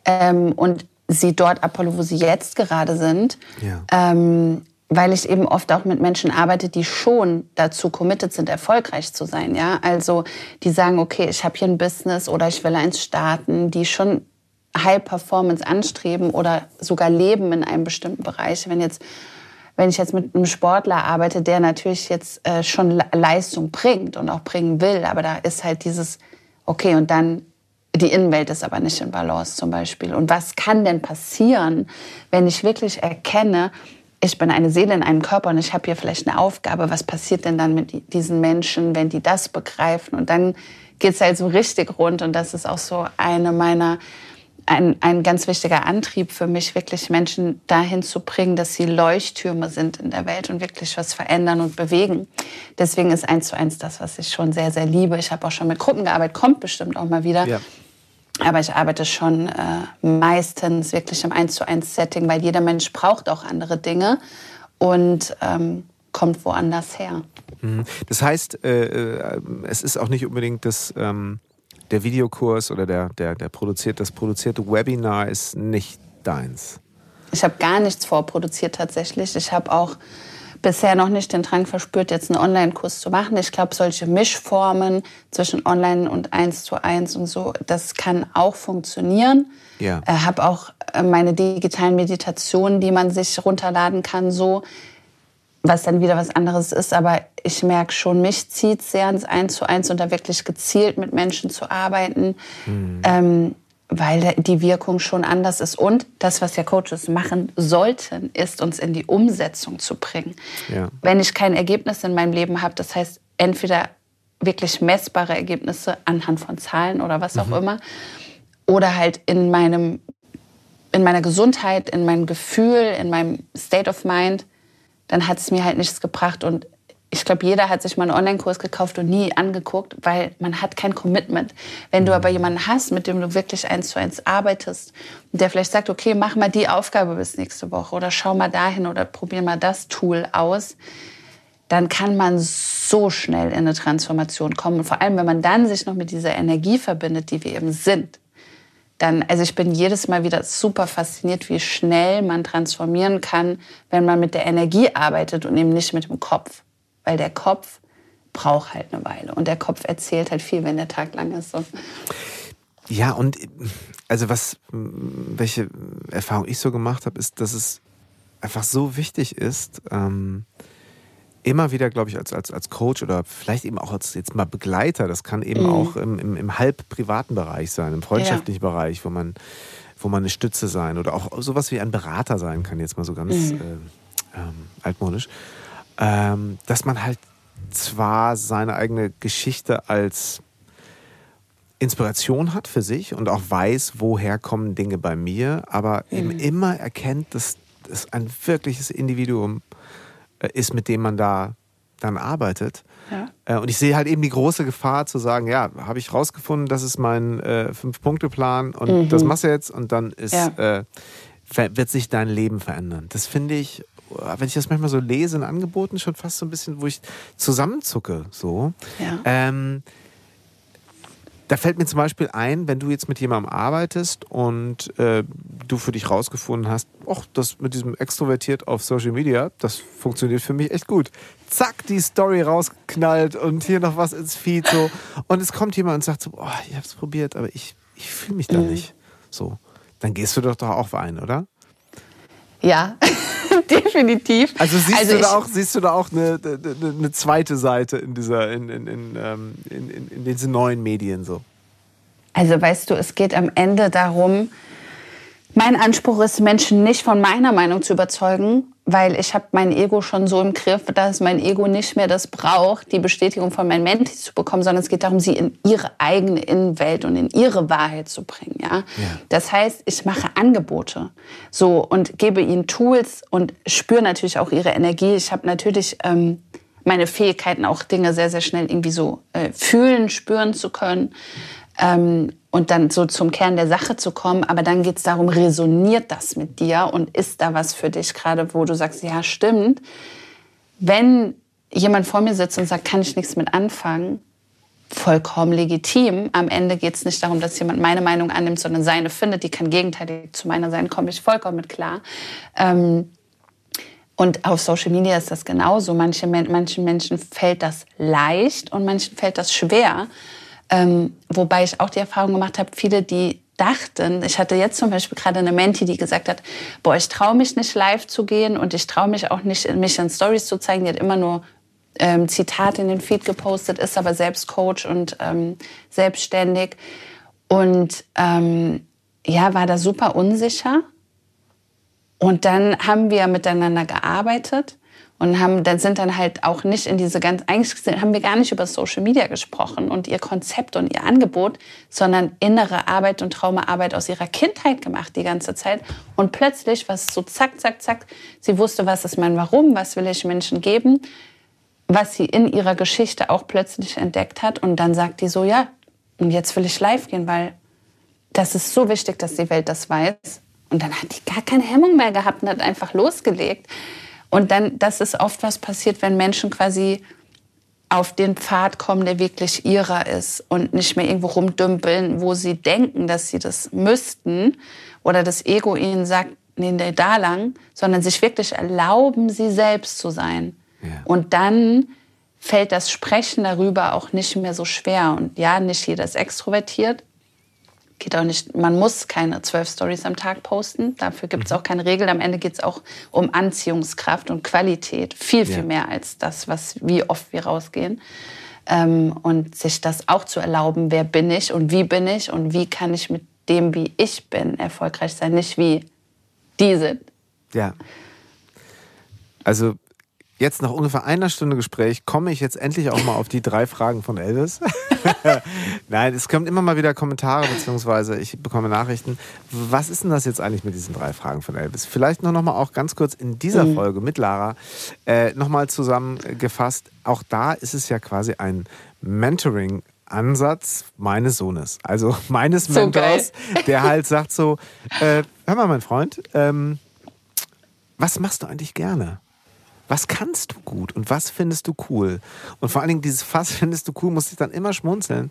ähm, und sie dort abhole, wo sie jetzt gerade sind. Ja. Ähm, weil ich eben oft auch mit Menschen arbeite, die schon dazu committed sind, erfolgreich zu sein. Ja, also die sagen, okay, ich habe hier ein Business oder ich will eins starten, die schon High Performance anstreben oder sogar leben in einem bestimmten Bereich. Wenn jetzt wenn ich jetzt mit einem Sportler arbeite, der natürlich jetzt äh, schon Leistung bringt und auch bringen will, aber da ist halt dieses, okay, und dann die Innenwelt ist aber nicht in Balance zum Beispiel. Und was kann denn passieren, wenn ich wirklich erkenne, ich bin eine Seele in einem Körper und ich habe hier vielleicht eine Aufgabe. Was passiert denn dann mit diesen Menschen, wenn die das begreifen? Und dann geht es halt so richtig rund. Und das ist auch so eine meiner ein, ein ganz wichtiger Antrieb für mich, wirklich Menschen dahin zu bringen, dass sie Leuchttürme sind in der Welt und wirklich was verändern und bewegen. Deswegen ist eins zu eins das, was ich schon sehr, sehr liebe. Ich habe auch schon mit Gruppen gearbeitet, kommt bestimmt auch mal wieder. Ja. Aber ich arbeite schon äh, meistens wirklich im eins zu eins Setting, weil jeder Mensch braucht auch andere Dinge und ähm, kommt woanders her. Mhm. Das heißt, äh, äh, es ist auch nicht unbedingt das ähm der Videokurs oder der, der, der produziert, das produzierte Webinar ist nicht deins. Ich habe gar nichts vorproduziert tatsächlich. Ich habe auch bisher noch nicht den Drang verspürt, jetzt einen Online-Kurs zu machen. Ich glaube, solche Mischformen zwischen Online und eins zu eins und so, das kann auch funktionieren. Ja. Ich äh, habe auch äh, meine digitalen Meditationen, die man sich runterladen kann, so was dann wieder was anderes ist. Aber ich merke schon, mich zieht sehr ins Eins zu eins und da wirklich gezielt mit Menschen zu arbeiten, mhm. ähm, weil die Wirkung schon anders ist. Und das, was ja Coaches machen sollten, ist uns in die Umsetzung zu bringen. Ja. Wenn ich kein Ergebnis in meinem Leben habe, das heißt entweder wirklich messbare Ergebnisse anhand von Zahlen oder was auch mhm. immer, oder halt in meinem in meiner Gesundheit, in meinem Gefühl, in meinem State of Mind, dann hat es mir halt nichts gebracht. Und ich glaube, jeder hat sich mal einen Online-Kurs gekauft und nie angeguckt, weil man hat kein Commitment. Wenn du aber jemanden hast, mit dem du wirklich eins zu eins arbeitest und der vielleicht sagt, okay, mach mal die Aufgabe bis nächste Woche oder schau mal dahin oder probier mal das Tool aus, dann kann man so schnell in eine Transformation kommen. Und vor allem, wenn man dann sich noch mit dieser Energie verbindet, die wir eben sind dann, also ich bin jedes Mal wieder super fasziniert, wie schnell man transformieren kann, wenn man mit der Energie arbeitet und eben nicht mit dem Kopf. Weil der Kopf braucht halt eine Weile und der Kopf erzählt halt viel, wenn der Tag lang ist. So. Ja, und also was, welche Erfahrung ich so gemacht habe, ist, dass es einfach so wichtig ist, ähm, immer wieder, glaube ich, als, als, als Coach oder vielleicht eben auch als jetzt mal Begleiter, das kann eben mhm. auch im, im, im halb privaten Bereich sein, im freundschaftlichen ja. Bereich, wo man, wo man eine Stütze sein oder auch sowas wie ein Berater sein kann, jetzt mal so ganz mhm. äh, ähm, altmodisch, ähm, dass man halt zwar seine eigene Geschichte als Inspiration hat für sich und auch weiß, woher kommen Dinge bei mir, aber mhm. eben immer erkennt, dass es ein wirkliches Individuum äh, ist, mit dem man da dann arbeitet. Ja. Äh, und ich sehe halt eben die große Gefahr zu sagen, ja, habe ich rausgefunden, das ist mein äh, Fünf-Punkte-Plan und mhm. das machst du jetzt und dann ist, ja. äh, wird sich dein Leben verändern. Das finde ich, wenn ich das manchmal so lese in Angeboten, schon fast so ein bisschen, wo ich zusammenzucke. So. Ja. Ähm, da fällt mir zum Beispiel ein, wenn du jetzt mit jemandem arbeitest und äh, du für dich rausgefunden hast, ach, das mit diesem extrovertiert auf Social Media, das funktioniert für mich echt gut. Zack, die Story rausknallt und hier noch was ins Feed so. Und es kommt jemand und sagt so, oh, ich hab's probiert, aber ich, ich fühle mich da mhm. nicht. So. Dann gehst du doch doch auch ein, oder? Ja, definitiv. Also siehst also du da auch, siehst du da auch eine, eine, eine zweite Seite in dieser, in, in, in, ähm, in, in, in diesen neuen Medien so? Also weißt du, es geht am Ende darum, mein Anspruch ist, Menschen nicht von meiner Meinung zu überzeugen, weil ich habe mein Ego schon so im Griff, dass mein Ego nicht mehr das braucht, die Bestätigung von meinen Mentis zu bekommen, sondern es geht darum, sie in ihre eigene Innenwelt und in ihre Wahrheit zu bringen. Ja? ja. Das heißt, ich mache Angebote so und gebe ihnen Tools und spüre natürlich auch ihre Energie. Ich habe natürlich ähm, meine Fähigkeiten, auch Dinge sehr, sehr schnell irgendwie so äh, fühlen, spüren zu können. Ähm, und dann so zum Kern der Sache zu kommen. Aber dann geht es darum, resoniert das mit dir und ist da was für dich gerade, wo du sagst, ja, stimmt. Wenn jemand vor mir sitzt und sagt, kann ich nichts mit anfangen, vollkommen legitim. Am Ende geht es nicht darum, dass jemand meine Meinung annimmt, sondern seine findet. Die kann gegenteilig zu meiner sein, komme ich vollkommen mit klar. Ähm, und auf Social Media ist das genauso. Manche, manchen Menschen fällt das leicht und manchen fällt das schwer. Ähm, wobei ich auch die Erfahrung gemacht habe, viele, die dachten, ich hatte jetzt zum Beispiel gerade eine Menti, die gesagt hat, boah, ich traue mich nicht live zu gehen und ich traue mich auch nicht, mich in Stories zu zeigen. Die hat immer nur ähm, Zitate in den Feed gepostet, ist aber selbst Coach und ähm, selbstständig. Und ähm, ja, war da super unsicher. Und dann haben wir miteinander gearbeitet und haben, dann sind dann halt auch nicht in diese ganz, eigentlich haben wir gar nicht über Social Media gesprochen und ihr Konzept und ihr Angebot, sondern innere Arbeit und Traumaarbeit aus ihrer Kindheit gemacht die ganze Zeit. Und plötzlich, was so zack, zack, zack, sie wusste, was ist mein Warum, was will ich Menschen geben, was sie in ihrer Geschichte auch plötzlich entdeckt hat. Und dann sagt die so, ja, und jetzt will ich live gehen, weil das ist so wichtig, dass die Welt das weiß. Und dann hat die gar keine Hemmung mehr gehabt und hat einfach losgelegt. Und dann, das ist oft was passiert, wenn Menschen quasi auf den Pfad kommen, der wirklich ihrer ist und nicht mehr irgendwo rumdümpeln, wo sie denken, dass sie das müssten oder das Ego ihnen sagt, nee, nee, da lang, sondern sich wirklich erlauben, sie selbst zu sein. Ja. Und dann fällt das Sprechen darüber auch nicht mehr so schwer. Und ja, nicht jeder ist extrovertiert, geht auch nicht, man muss keine zwölf Stories am Tag posten. Dafür gibt es mhm. auch keine Regel. Am Ende geht es auch um Anziehungskraft und Qualität. Viel, viel ja. mehr als das, was, wie oft wir rausgehen. Ähm, und sich das auch zu erlauben, wer bin ich und wie bin ich und wie kann ich mit dem, wie ich bin, erfolgreich sein, nicht wie die sind. Ja. Also jetzt nach ungefähr einer Stunde Gespräch komme ich jetzt endlich auch mal auf die drei Fragen von Elvis. Nein, es kommen immer mal wieder Kommentare beziehungsweise ich bekomme Nachrichten. Was ist denn das jetzt eigentlich mit diesen drei Fragen von Elvis? Vielleicht nur noch mal auch ganz kurz in dieser mhm. Folge mit Lara äh, noch mal zusammengefasst. Auch da ist es ja quasi ein Mentoring Ansatz meines Sohnes, also meines so Mentors, geil. der halt sagt so, äh, hör mal, mein Freund, ähm, was machst du eigentlich gerne? Was kannst du gut und was findest du cool? Und vor allen Dingen dieses Was findest du cool, muss ich dann immer schmunzeln.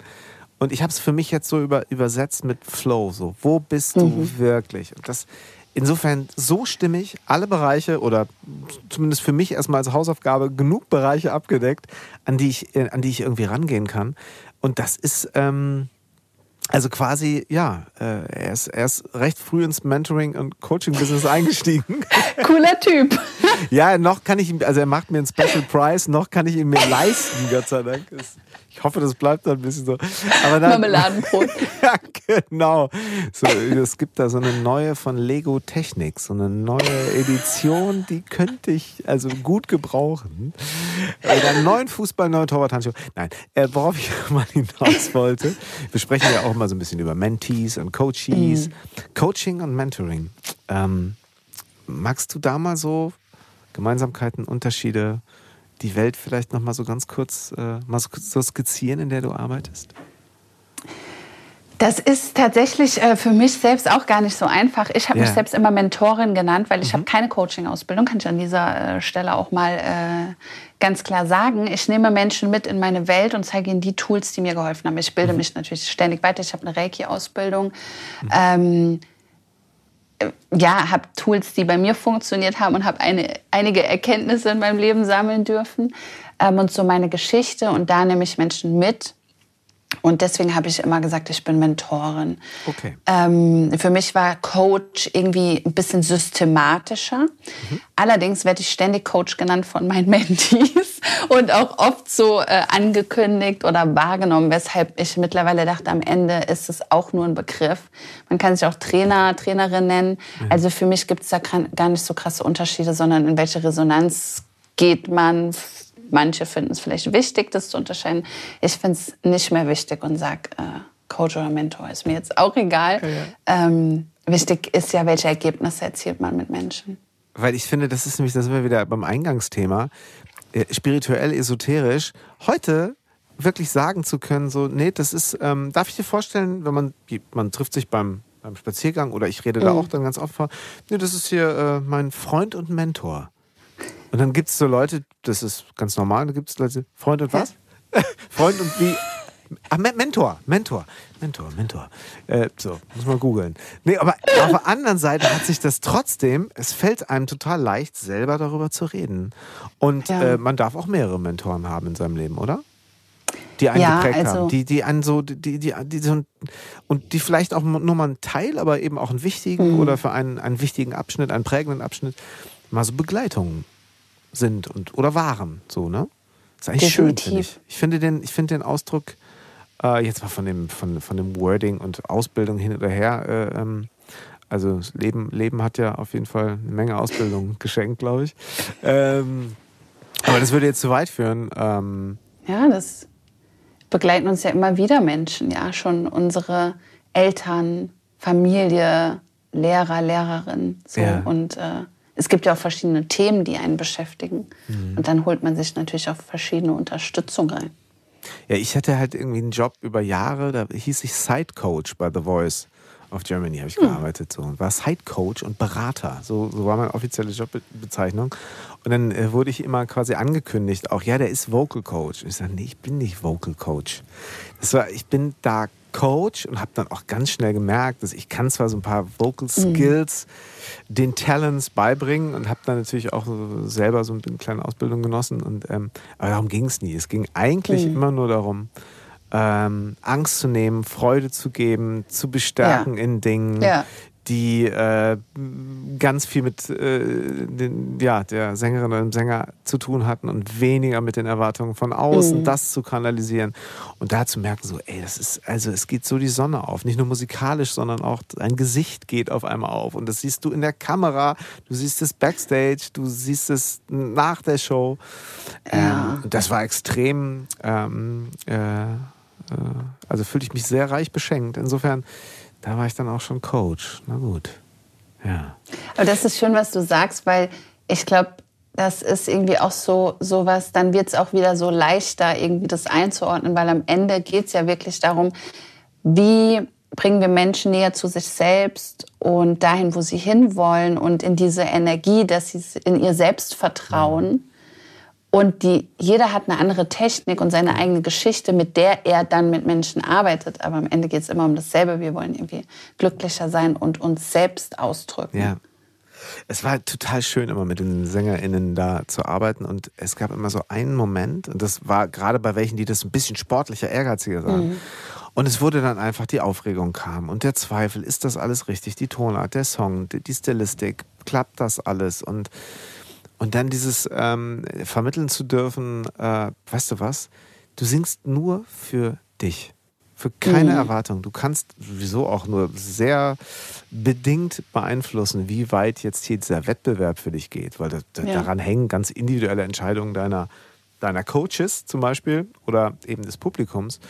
Und ich habe es für mich jetzt so über, übersetzt mit Flow. So, wo bist du mhm. wirklich? Und das insofern so stimmig, alle Bereiche oder zumindest für mich erstmal als Hausaufgabe genug Bereiche abgedeckt, an die ich, äh, an die ich irgendwie rangehen kann. Und das ist, ähm, also quasi, ja, äh, er, ist, er ist recht früh ins Mentoring- und Coaching-Business eingestiegen. Cooler Typ. ja, noch kann ich ihm, also er macht mir einen Special Price, noch kann ich ihn mir leisten, Gott sei Dank. Das, ich hoffe, das bleibt dann ein bisschen so. Aber dann, Marmeladenbrot. ja, genau. So, es gibt da so eine neue von Lego Technik, so eine neue Edition, die könnte ich also gut gebrauchen. Oder einen neuen Fußball, neuen Torwarthandschuh. Nein, äh, worauf ich mal hinaus wollte, wir sprechen ja auch mal so ein bisschen über Mentees und Coaches, mhm. Coaching und Mentoring. Ähm, magst du da mal so Gemeinsamkeiten, Unterschiede die Welt vielleicht noch mal so ganz kurz äh, mal so skizzieren, in der du arbeitest? Das ist tatsächlich äh, für mich selbst auch gar nicht so einfach. Ich habe yeah. mich selbst immer Mentorin genannt, weil ich mhm. habe keine Coaching-Ausbildung, kann ich an dieser äh, Stelle auch mal äh, ganz klar sagen. Ich nehme Menschen mit in meine Welt und zeige ihnen die Tools, die mir geholfen haben. Ich bilde mhm. mich natürlich ständig weiter. Ich habe eine Reiki-Ausbildung. Mhm. Ähm, ja, habe Tools, die bei mir funktioniert haben und habe eine, einige Erkenntnisse in meinem Leben sammeln dürfen ähm, und so meine Geschichte. Und da nehme ich Menschen mit Und deswegen habe ich immer gesagt, ich bin Mentorin. Okay. Ähm, für mich war Coach irgendwie ein bisschen systematischer. Mhm. Allerdings werde ich ständig Coach genannt von meinen Mentees und auch oft so äh, angekündigt oder wahrgenommen, weshalb ich mittlerweile dachte, am Ende ist es auch nur ein Begriff. Man kann sich auch Trainer, Trainerin nennen. Mhm. Also für mich gibt es da gar nicht so krasse Unterschiede, sondern in welche Resonanz geht man Manche finden es vielleicht wichtig, das zu unterscheiden. Ich finde es nicht mehr wichtig und sage, äh, Coach oder Mentor ist mir jetzt auch egal. Ja, ja. Ähm, wichtig ist ja, welche Ergebnisse erzielt man mit Menschen. Weil ich finde, das ist nämlich, da sind wir wieder beim Eingangsthema, äh, spirituell, esoterisch. Heute wirklich sagen zu können, so, nee, das ist, ähm, darf ich dir vorstellen, wenn man, man trifft sich beim, beim Spaziergang oder ich rede mhm. da auch dann ganz oft vor, nee, das ist hier äh, mein Freund und Mentor. Und dann gibt es so Leute, das ist ganz normal, da gibt es Leute, Freund und was? Freund und wie? Ach, Mentor, Mentor, Mentor, Mentor. Äh, so, muss man googeln. Nee, aber auf der anderen Seite hat sich das trotzdem, es fällt einem total leicht, selber darüber zu reden. Und ja. äh, man darf auch mehrere Mentoren haben in seinem Leben, oder? Die einen ja, geprägt also haben, die, die einen so, die, die, die so, und die vielleicht auch nur mal einen Teil, aber eben auch einen wichtigen mhm. oder für einen, einen wichtigen Abschnitt, einen prägenden Abschnitt, mal so Begleitungen sind und oder waren. So, ne? Das ist eigentlich Definitiv. schön, finde ich. Ich finde den, ich finde den Ausdruck, äh, jetzt mal von dem, von, von dem Wording und Ausbildung hin oder her, äh, ähm, also Leben, Leben hat ja auf jeden Fall eine Menge Ausbildung geschenkt, glaube ich. Ähm, aber das würde jetzt zu weit führen. Ähm, ja, das begleiten uns ja immer wieder Menschen, ja, schon unsere Eltern, Familie, Lehrer, Lehrerin, so ja. und äh, es gibt ja auch verschiedene Themen, die einen beschäftigen. Mhm. Und dann holt man sich natürlich auch verschiedene Unterstützung rein. Ja, ich hatte halt irgendwie einen Job über Jahre, da hieß ich Side Coach bei The Voice of Germany, habe ich mhm. gearbeitet. So. Und war Side Coach und Berater. So, so war meine offizielle Jobbezeichnung. Und dann äh, wurde ich immer quasi angekündigt, auch ja, der ist Vocal Coach. Und ich sage, nee, ich bin nicht Vocal Coach. Das war, ich bin da Coach und habe dann auch ganz schnell gemerkt, dass ich kann zwar so ein paar Vocal mhm. Skills mhm. den Talents beibringen und habe dann natürlich auch selber so eine kleine Ausbildung genossen. Und, ähm, aber darum ging es nie. Es ging eigentlich mhm. immer nur darum, ähm, Angst zu nehmen, Freude zu geben, zu bestärken ja. in Dingen, ja die äh, ganz viel mit äh, den, ja, der Sängerin oder dem Sänger zu tun hatten und weniger mit den Erwartungen von außen, mhm. das zu kanalisieren und da zu merken, so, ey, das ist, also es geht so die Sonne auf, nicht nur musikalisch, sondern auch ein Gesicht geht auf einmal auf und das siehst du in der Kamera, du siehst es backstage, du siehst es nach der Show. Ja. Ähm, das war extrem, ähm, äh, äh also fühlte ich mich sehr reich beschenkt. Insofern da war ich dann auch schon Coach. Na gut. Ja. Aber das ist schön, was du sagst, weil ich glaube, das ist irgendwie auch so sowas, dann wird es auch wieder so leichter, irgendwie das einzuordnen, weil am Ende geht es ja wirklich darum, wie bringen wir Menschen näher zu sich selbst und dahin, wo sie hinwollen und in diese Energie, dass sie in ihr Selbstvertrauen. Und die, jeder hat eine andere Technik und seine eigene Geschichte, mit der er dann mit Menschen arbeitet. Aber am Ende geht es immer um dasselbe. Wir wollen irgendwie glücklicher sein und uns selbst ausdrücken. Ja. Es war total schön, immer mit den SängerInnen da zu arbeiten. Und es gab immer so einen Moment, und das war gerade bei welchen, die das ein bisschen sportlicher, ehrgeiziger sahen. Mhm. Und es wurde dann einfach, die Aufregung kam und der Zweifel, ist das alles richtig? Die Tonart, der Song, die, die Stilistik, klappt das alles? Und und dann dieses ähm, vermitteln zu dürfen, äh, weißt du was? Du singst nur für dich. Für keine mhm. Erwartung. Du kannst sowieso auch nur sehr bedingt beeinflussen, wie weit jetzt hier dieser Wettbewerb für dich geht. Weil da, da, ja. daran hängen ganz individuelle Entscheidungen deiner, deiner Coaches zum Beispiel oder eben des Publikums.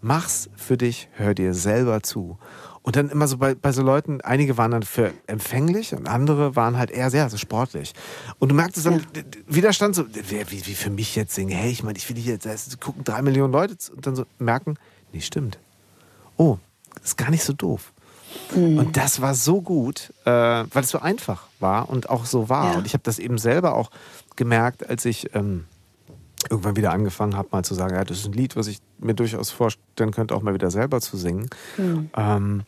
Mach's für dich, hör dir selber zu. Und dann immer so bei, bei so Leuten, einige waren dann für empfänglich und andere waren halt eher sehr so sportlich. Und du merkst dann ja. Widerstand, so, wie, wie für mich jetzt singen, hey, ich meine, ich will hier, da gucken drei Millionen Leute und dann so merken, nee, stimmt. Oh, ist gar nicht so doof. Mhm. Und das war so gut, äh, weil es so einfach war und auch so war. Ja. Und ich habe das eben selber auch gemerkt, als ich ähm, irgendwann wieder angefangen habe, mal zu sagen, ja, das ist ein Lied, was ich mir durchaus vorstellen könnte, auch mal wieder selber zu singen. Mhm. Ähm,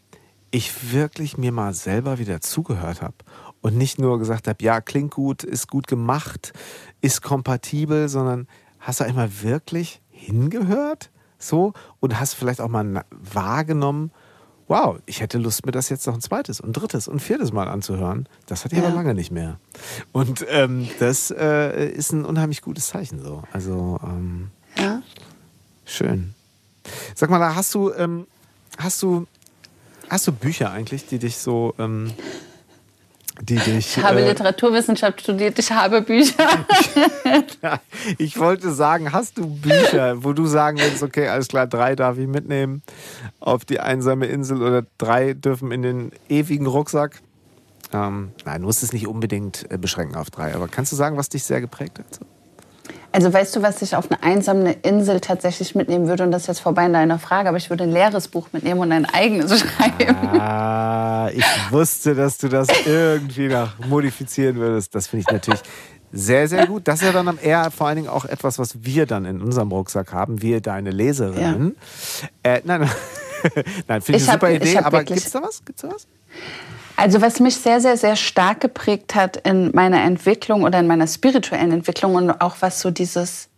ich wirklich mir mal selber wieder zugehört habe und nicht nur gesagt habe, ja, klingt gut, ist gut gemacht, ist kompatibel, sondern hast du einmal wirklich hingehört? so und hast vielleicht auch mal wahrgenommen, wow, ich hätte Lust, mir das jetzt noch ein zweites und drittes und viertes Mal anzuhören. Das hatte ich ja. aber lange nicht mehr. Und ähm, das äh, ist ein unheimlich gutes Zeichen so. Also ähm, ja. schön. Sag mal, da hast du, ähm, hast du, hast du Bücher eigentlich, die dich so ähm, die dich. Ich habe äh, Literaturwissenschaft studiert, ich habe Bücher. ich wollte sagen, hast du Bücher, wo du sagen willst, okay, alles klar, drei darf ich mitnehmen auf die einsame Insel oder drei dürfen in den ewigen Rucksack? Ähm, nein, du musst es nicht unbedingt äh, beschränken auf drei, aber kannst du sagen, was dich sehr geprägt hat? Also weißt du, was ich auf eine einsame Insel tatsächlich mitnehmen würde? Und das ist jetzt vorbei in deiner Frage, aber ich würde ein leeres Buch mitnehmen und ein eigenes schreiben. Ah, ich wusste, dass du das irgendwie noch modifizieren würdest. Das finde ich natürlich sehr, sehr gut. Das ist ja dann eher vor allen Dingen auch etwas, was wir dann in unserem Rucksack haben, wir deine Leserinnen. Ja. Äh, nein, nein, finde ich, eine super Idee. Aber gibt es da was? Gibt's da was? Also was mich sehr, sehr, sehr stark geprägt hat in meiner Entwicklung oder in meiner spirituellen Entwicklung und auch was so dieses,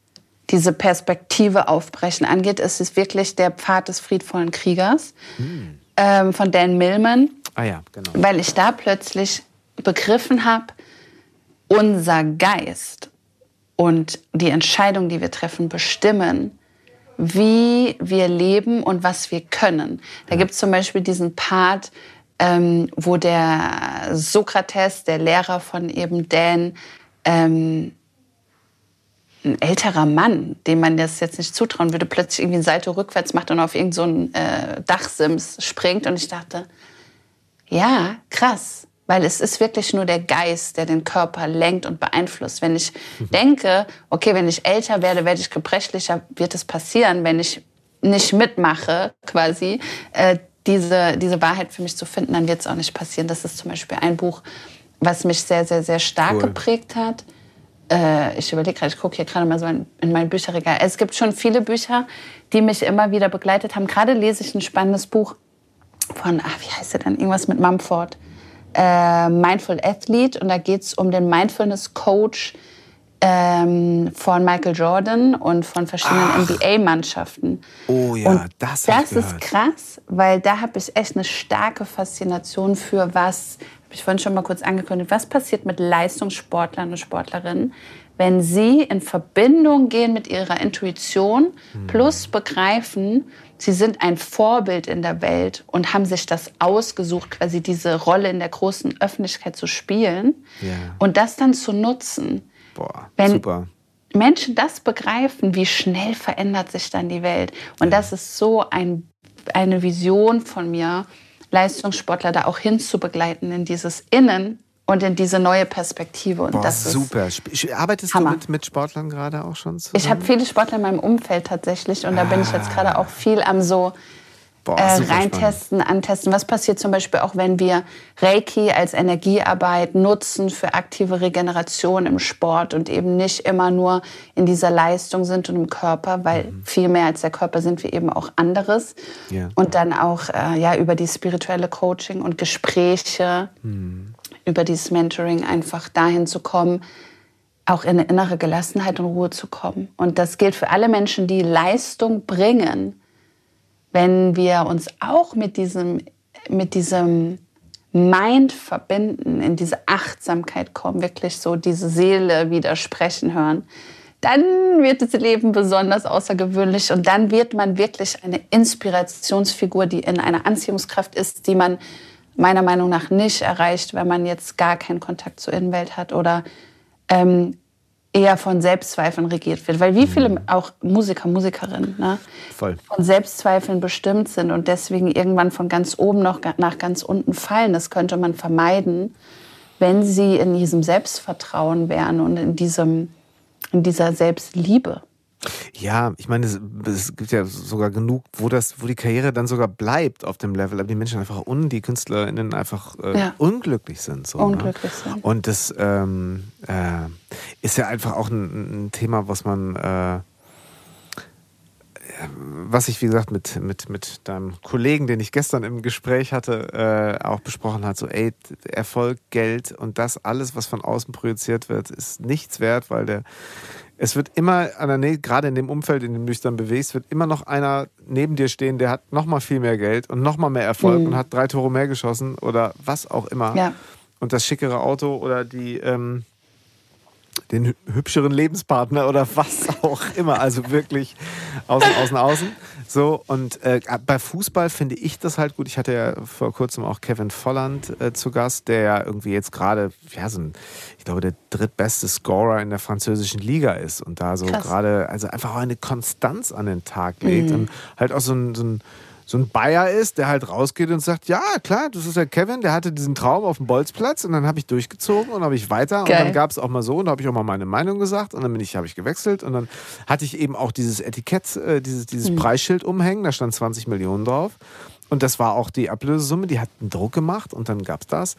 diese Perspektive aufbrechen angeht, ist es wirklich der Pfad des friedvollen Kriegers hm. ähm, von Dan Millman. Ah ja, genau. Weil ich da plötzlich begriffen habe, unser Geist und die Entscheidungen, die wir treffen, bestimmen, wie wir leben und was wir können. Da gibt es zum Beispiel diesen Part, ähm, wo der Sokrates, der Lehrer von eben Dan, ähm, ein älterer Mann, dem man das jetzt nicht zutrauen würde, plötzlich irgendwie ein Salto rückwärts macht und auf irgendeinen so äh, Dachsims springt. Und ich dachte, ja, krass, weil es ist wirklich nur der Geist, der den Körper lenkt und beeinflusst. Wenn ich mhm. denke, okay, wenn ich älter werde, werde ich gebrechlicher, wird es passieren, wenn ich nicht mitmache, quasi, äh, diese, diese Wahrheit für mich zu finden, dann wird es auch nicht passieren. Das ist zum Beispiel ein Buch, was mich sehr, sehr, sehr stark cool. geprägt hat. Äh, ich überlege gerade, ich gucke hier gerade mal so in, in mein Bücherregal. Es gibt schon viele Bücher, die mich immer wieder begleitet haben. Gerade lese ich ein spannendes Buch von, ach, wie heißt er denn? Irgendwas mit Mumford. Äh, Mindful Athlete. Und da geht es um den Mindfulness Coach, ähm, von Michael Jordan und von verschiedenen NBA-Mannschaften. Oh ja, und das Das ist krass, weil da habe ich echt eine starke Faszination für was, habe ich vorhin schon mal kurz angekündigt, was passiert mit Leistungssportlern und Sportlerinnen, wenn sie in Verbindung gehen mit ihrer Intuition hm. plus begreifen, sie sind ein Vorbild in der Welt und haben sich das ausgesucht, quasi diese Rolle in der großen Öffentlichkeit zu spielen yeah. und das dann zu nutzen Boah, Wenn super. Menschen das begreifen, wie schnell verändert sich dann die Welt. Und ja. das ist so ein, eine Vision von mir, Leistungssportler da auch hinzubegleiten in dieses Innen und in diese neue Perspektive. Und Boah, das super. Arbeitest Hammer. du mit, mit Sportlern gerade auch schon zusammen? Ich habe viele Sportler in meinem Umfeld tatsächlich und ah. da bin ich jetzt gerade auch viel am so Boah, äh, reintesten, antesten. Was passiert zum Beispiel auch, wenn wir Reiki als Energiearbeit nutzen für aktive Regeneration im Sport und eben nicht immer nur in dieser Leistung sind und im Körper, weil mhm. viel mehr als der Körper sind wir eben auch anderes. Ja. Und dann auch äh, ja, über die spirituelle Coaching und Gespräche, mhm. über dieses Mentoring einfach dahin zu kommen, auch in eine innere Gelassenheit und Ruhe zu kommen. Und das gilt für alle Menschen, die Leistung bringen wenn wir uns auch mit diesem, mit diesem Mind verbinden, in diese Achtsamkeit kommen, wirklich so diese Seele widersprechen hören, dann wird das Leben besonders außergewöhnlich und dann wird man wirklich eine Inspirationsfigur, die in einer Anziehungskraft ist, die man meiner Meinung nach nicht erreicht, wenn man jetzt gar keinen Kontakt zur Innenwelt hat oder ähm, eher von Selbstzweifeln regiert wird. Weil wie viele mhm. auch Musiker, Musikerinnen ne, Voll. von Selbstzweifeln bestimmt sind und deswegen irgendwann von ganz oben noch nach ganz unten fallen. Das könnte man vermeiden, wenn sie in diesem Selbstvertrauen wären und in, diesem, in dieser Selbstliebe. Ja, ich meine, es, es, gibt ja sogar genug, wo das, wo die Karriere dann sogar bleibt auf dem Level, aber die Menschen einfach un, die KünstlerInnen einfach äh, ja. unglücklich sind. So, ne? unglücklich ne? sind. Und das ähm, äh, ist ja einfach auch ein, ein Thema, was man äh, was ich, wie gesagt, mit, mit, mit deinem Kollegen, den ich gestern im Gespräch hatte, äh, auch besprochen hat, so, ey, Erfolg, Geld und das alles, was von außen projiziert wird, ist nichts wert, weil der es wird immer, gerade in dem Umfeld, in dem du dich dann bewegst, wird immer noch einer neben dir stehen, der hat noch mal viel mehr Geld und noch mal mehr Erfolg mhm. und hat drei Tore mehr geschossen oder was auch immer. Ja. Und das schickere Auto oder die, ähm, den hübscheren Lebenspartner oder was auch immer. Also wirklich außen, außen, außen. So, und äh, bei Fußball finde ich das halt gut. Ich hatte ja vor kurzem auch Kevin Volland äh, zu Gast, der ja irgendwie jetzt gerade, ja, so ein, ich glaube, der drittbeste Scorer in der französischen Liga ist und da so gerade, also einfach auch eine Konstanz an den Tag legt mhm. und halt auch so ein, so ein so ein Bayer ist, der halt rausgeht und sagt, ja, klar, das ist der Kevin, der hatte diesen Traum auf dem Bolzplatz und dann habe ich durchgezogen und habe ich weiter Geil. und dann gab es auch mal so und habe ich auch mal meine Meinung gesagt und dann bin ich, habe ich gewechselt und dann hatte ich eben auch dieses Etikett, äh, dieses, dieses mhm. Preisschild umhängen, da stand 20 Millionen drauf und das war auch die Ablösesumme, die hat einen Druck gemacht und dann gab es das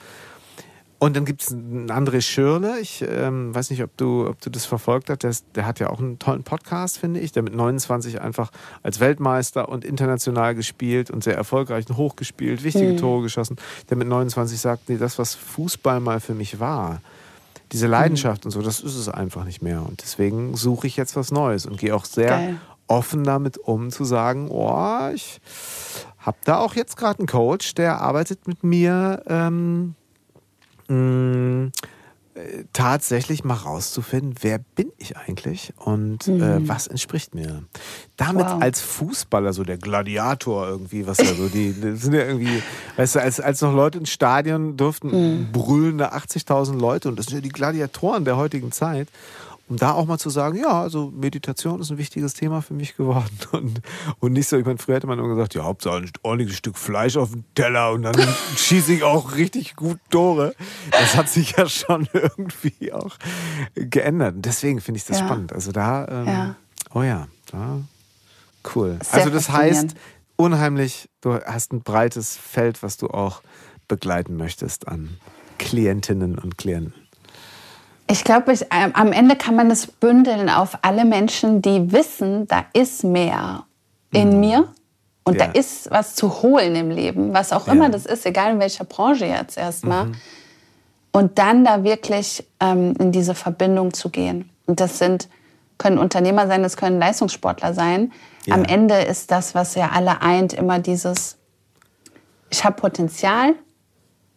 und dann gibt es einen André Schürle, ich ähm, weiß nicht, ob du, ob du das verfolgt hast, der, der, hat ja auch einen tollen Podcast, finde ich, der mit 29 einfach als Weltmeister und international gespielt und sehr erfolgreich und hochgespielt, wichtige mhm. Tore geschossen, der mit 29 sagt, nee, das, was Fußball mal für mich war, diese Leidenschaft mhm. und so, das ist es einfach nicht mehr. Und deswegen suche ich jetzt was Neues und gehe auch sehr Geil. offen damit um, zu sagen, oh, ich habe da auch jetzt gerade einen Coach, der arbeitet mit mir. Ähm, mh, mm, äh, tatsächlich mal rauszufinden, wer bin ich eigentlich und äh, mhm. äh, was entspricht mir. Damit wow. als Fußballer, so der Gladiator irgendwie, was ja so die, die sind ja irgendwie, weißt du, als, als noch Leute ins Stadion durften, mhm. brüllende 80.000 Leute und das sind ja die Gladiatoren der heutigen Zeit um da auch mal zu sagen, ja, also Meditation ist ein wichtiges Thema für mich geworden. Und, und nicht so, ich meine, früher hätte man immer gesagt, ja, Hauptsache ein ordentliches Stück Fleisch auf dem Teller und dann schieße ich auch richtig gut Tore. Das hat sich ja schon irgendwie auch geändert. Und deswegen finde ich das ja. spannend. Also da, ähm, ja. oh ja, da, cool. Sehr also das heißt, unheimlich, du hast ein breites Feld, was du auch begleiten möchtest an Klientinnen und Klienten. Ich glaube, ähm, am Ende kann man es bündeln auf alle Menschen, die wissen, da ist mehr in mhm. mir und ja. da ist was zu holen im Leben, was auch ja. immer das ist, egal in welcher Branche jetzt erstmal. Mhm. Und dann da wirklich ähm, in diese Verbindung zu gehen. Und das sind, können Unternehmer sein, das können Leistungssportler sein. Ja. Am Ende ist das, was ja alle eint, immer dieses, ich habe Potenzial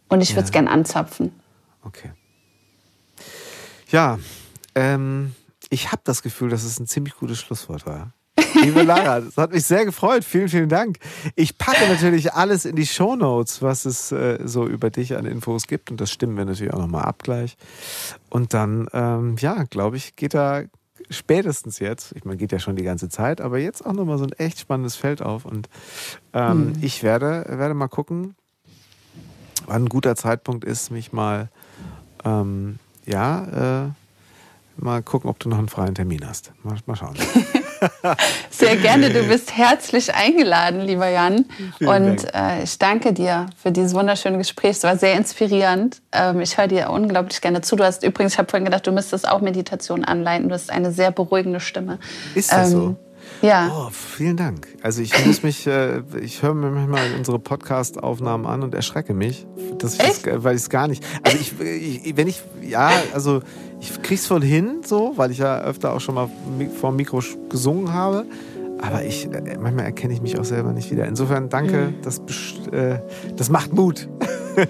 und ich würde es gern anzapfen. Okay. Ja, ähm, ich habe das Gefühl, dass es ein ziemlich gutes Schlusswort war. Liebe Lara, das hat mich sehr gefreut. Vielen, vielen Dank. Ich packe natürlich alles in die Show Notes, was es äh, so über dich an Infos gibt. Und das stimmen wir natürlich auch nochmal ab gleich. Und dann, ähm, ja, glaube ich, geht da spätestens jetzt, ich meine, geht ja schon die ganze Zeit, aber jetzt auch nochmal so ein echt spannendes Feld auf. Und ähm, mhm. ich werde, werde mal gucken, wann ein guter Zeitpunkt ist, mich mal ähm, ja, äh, mal gucken, ob du noch einen freien Termin hast. Mal, mal schauen. Sehr gerne. Du bist herzlich eingeladen, lieber Jan. Vielen und äh, ich danke dir für dieses wunderschöne Gespräch. Es war sehr inspirierend. Ähm, ich höre dir unglaublich gerne zu. Du hast übrigens, ich habe vorhin gedacht, du müsstest auch Meditation anleiten. Du hast eine sehr beruhigende Stimme. Ist das ähm, so? Ja. Oh, vielen Dank. Also ich muss mich, äh, ich höre mir manchmal unsere Podcast-Aufnahmen an und erschrecke mich, dass ich das, weil ich es gar nicht. Also ich, ich, wenn ich, ja, also ich krieg's voll hin, so, weil ich ja öfter auch schon mal vor dem Mikro gesungen habe. Aber ich, äh, manchmal erkenne ich mich auch selber nicht wieder. Insofern danke, mhm. das, äh, das macht Mut. und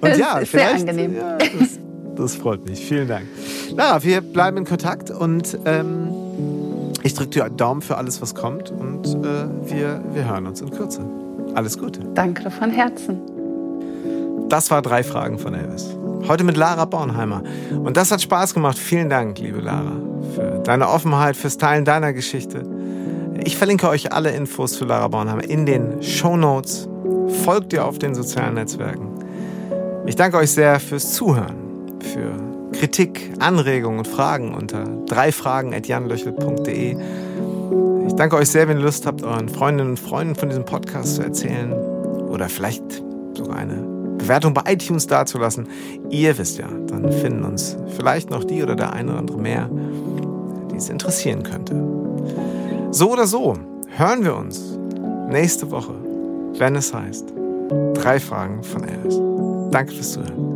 das ja, ist sehr angenehm. Ja, das, das, freut mich. Vielen Dank. Na, wir bleiben in Kontakt und ähm, ich drücke dir einen Daumen für alles, was kommt und äh, wir, wir hören uns in Kürze. Alles Gute. Danke von Herzen. Das war drei Fragen von Elvis. Heute mit Lara Bornheimer. Und das hat Spaß gemacht. Vielen Dank, liebe Lara, für deine Offenheit, fürs Teilen deiner Geschichte. Ich verlinke euch alle Infos zu Lara Bornheimer in den Show Notes. Folgt ihr auf den sozialen Netzwerken. Ich danke euch sehr fürs Zuhören, für Kritik, Anregungen und Fragen unter dreifragen.janlöchel.de. Ich danke euch sehr, wenn ihr Lust habt, euren Freundinnen und Freunden von diesem Podcast zu erzählen oder vielleicht sogar eine Bewertung bei iTunes dazulassen. Ihr wisst ja, dann finden uns vielleicht noch die oder der eine oder andere mehr, die es interessieren könnte. So oder so hören wir uns nächste Woche, wenn es heißt Drei Fragen von Elvis. Danke fürs Zuhören.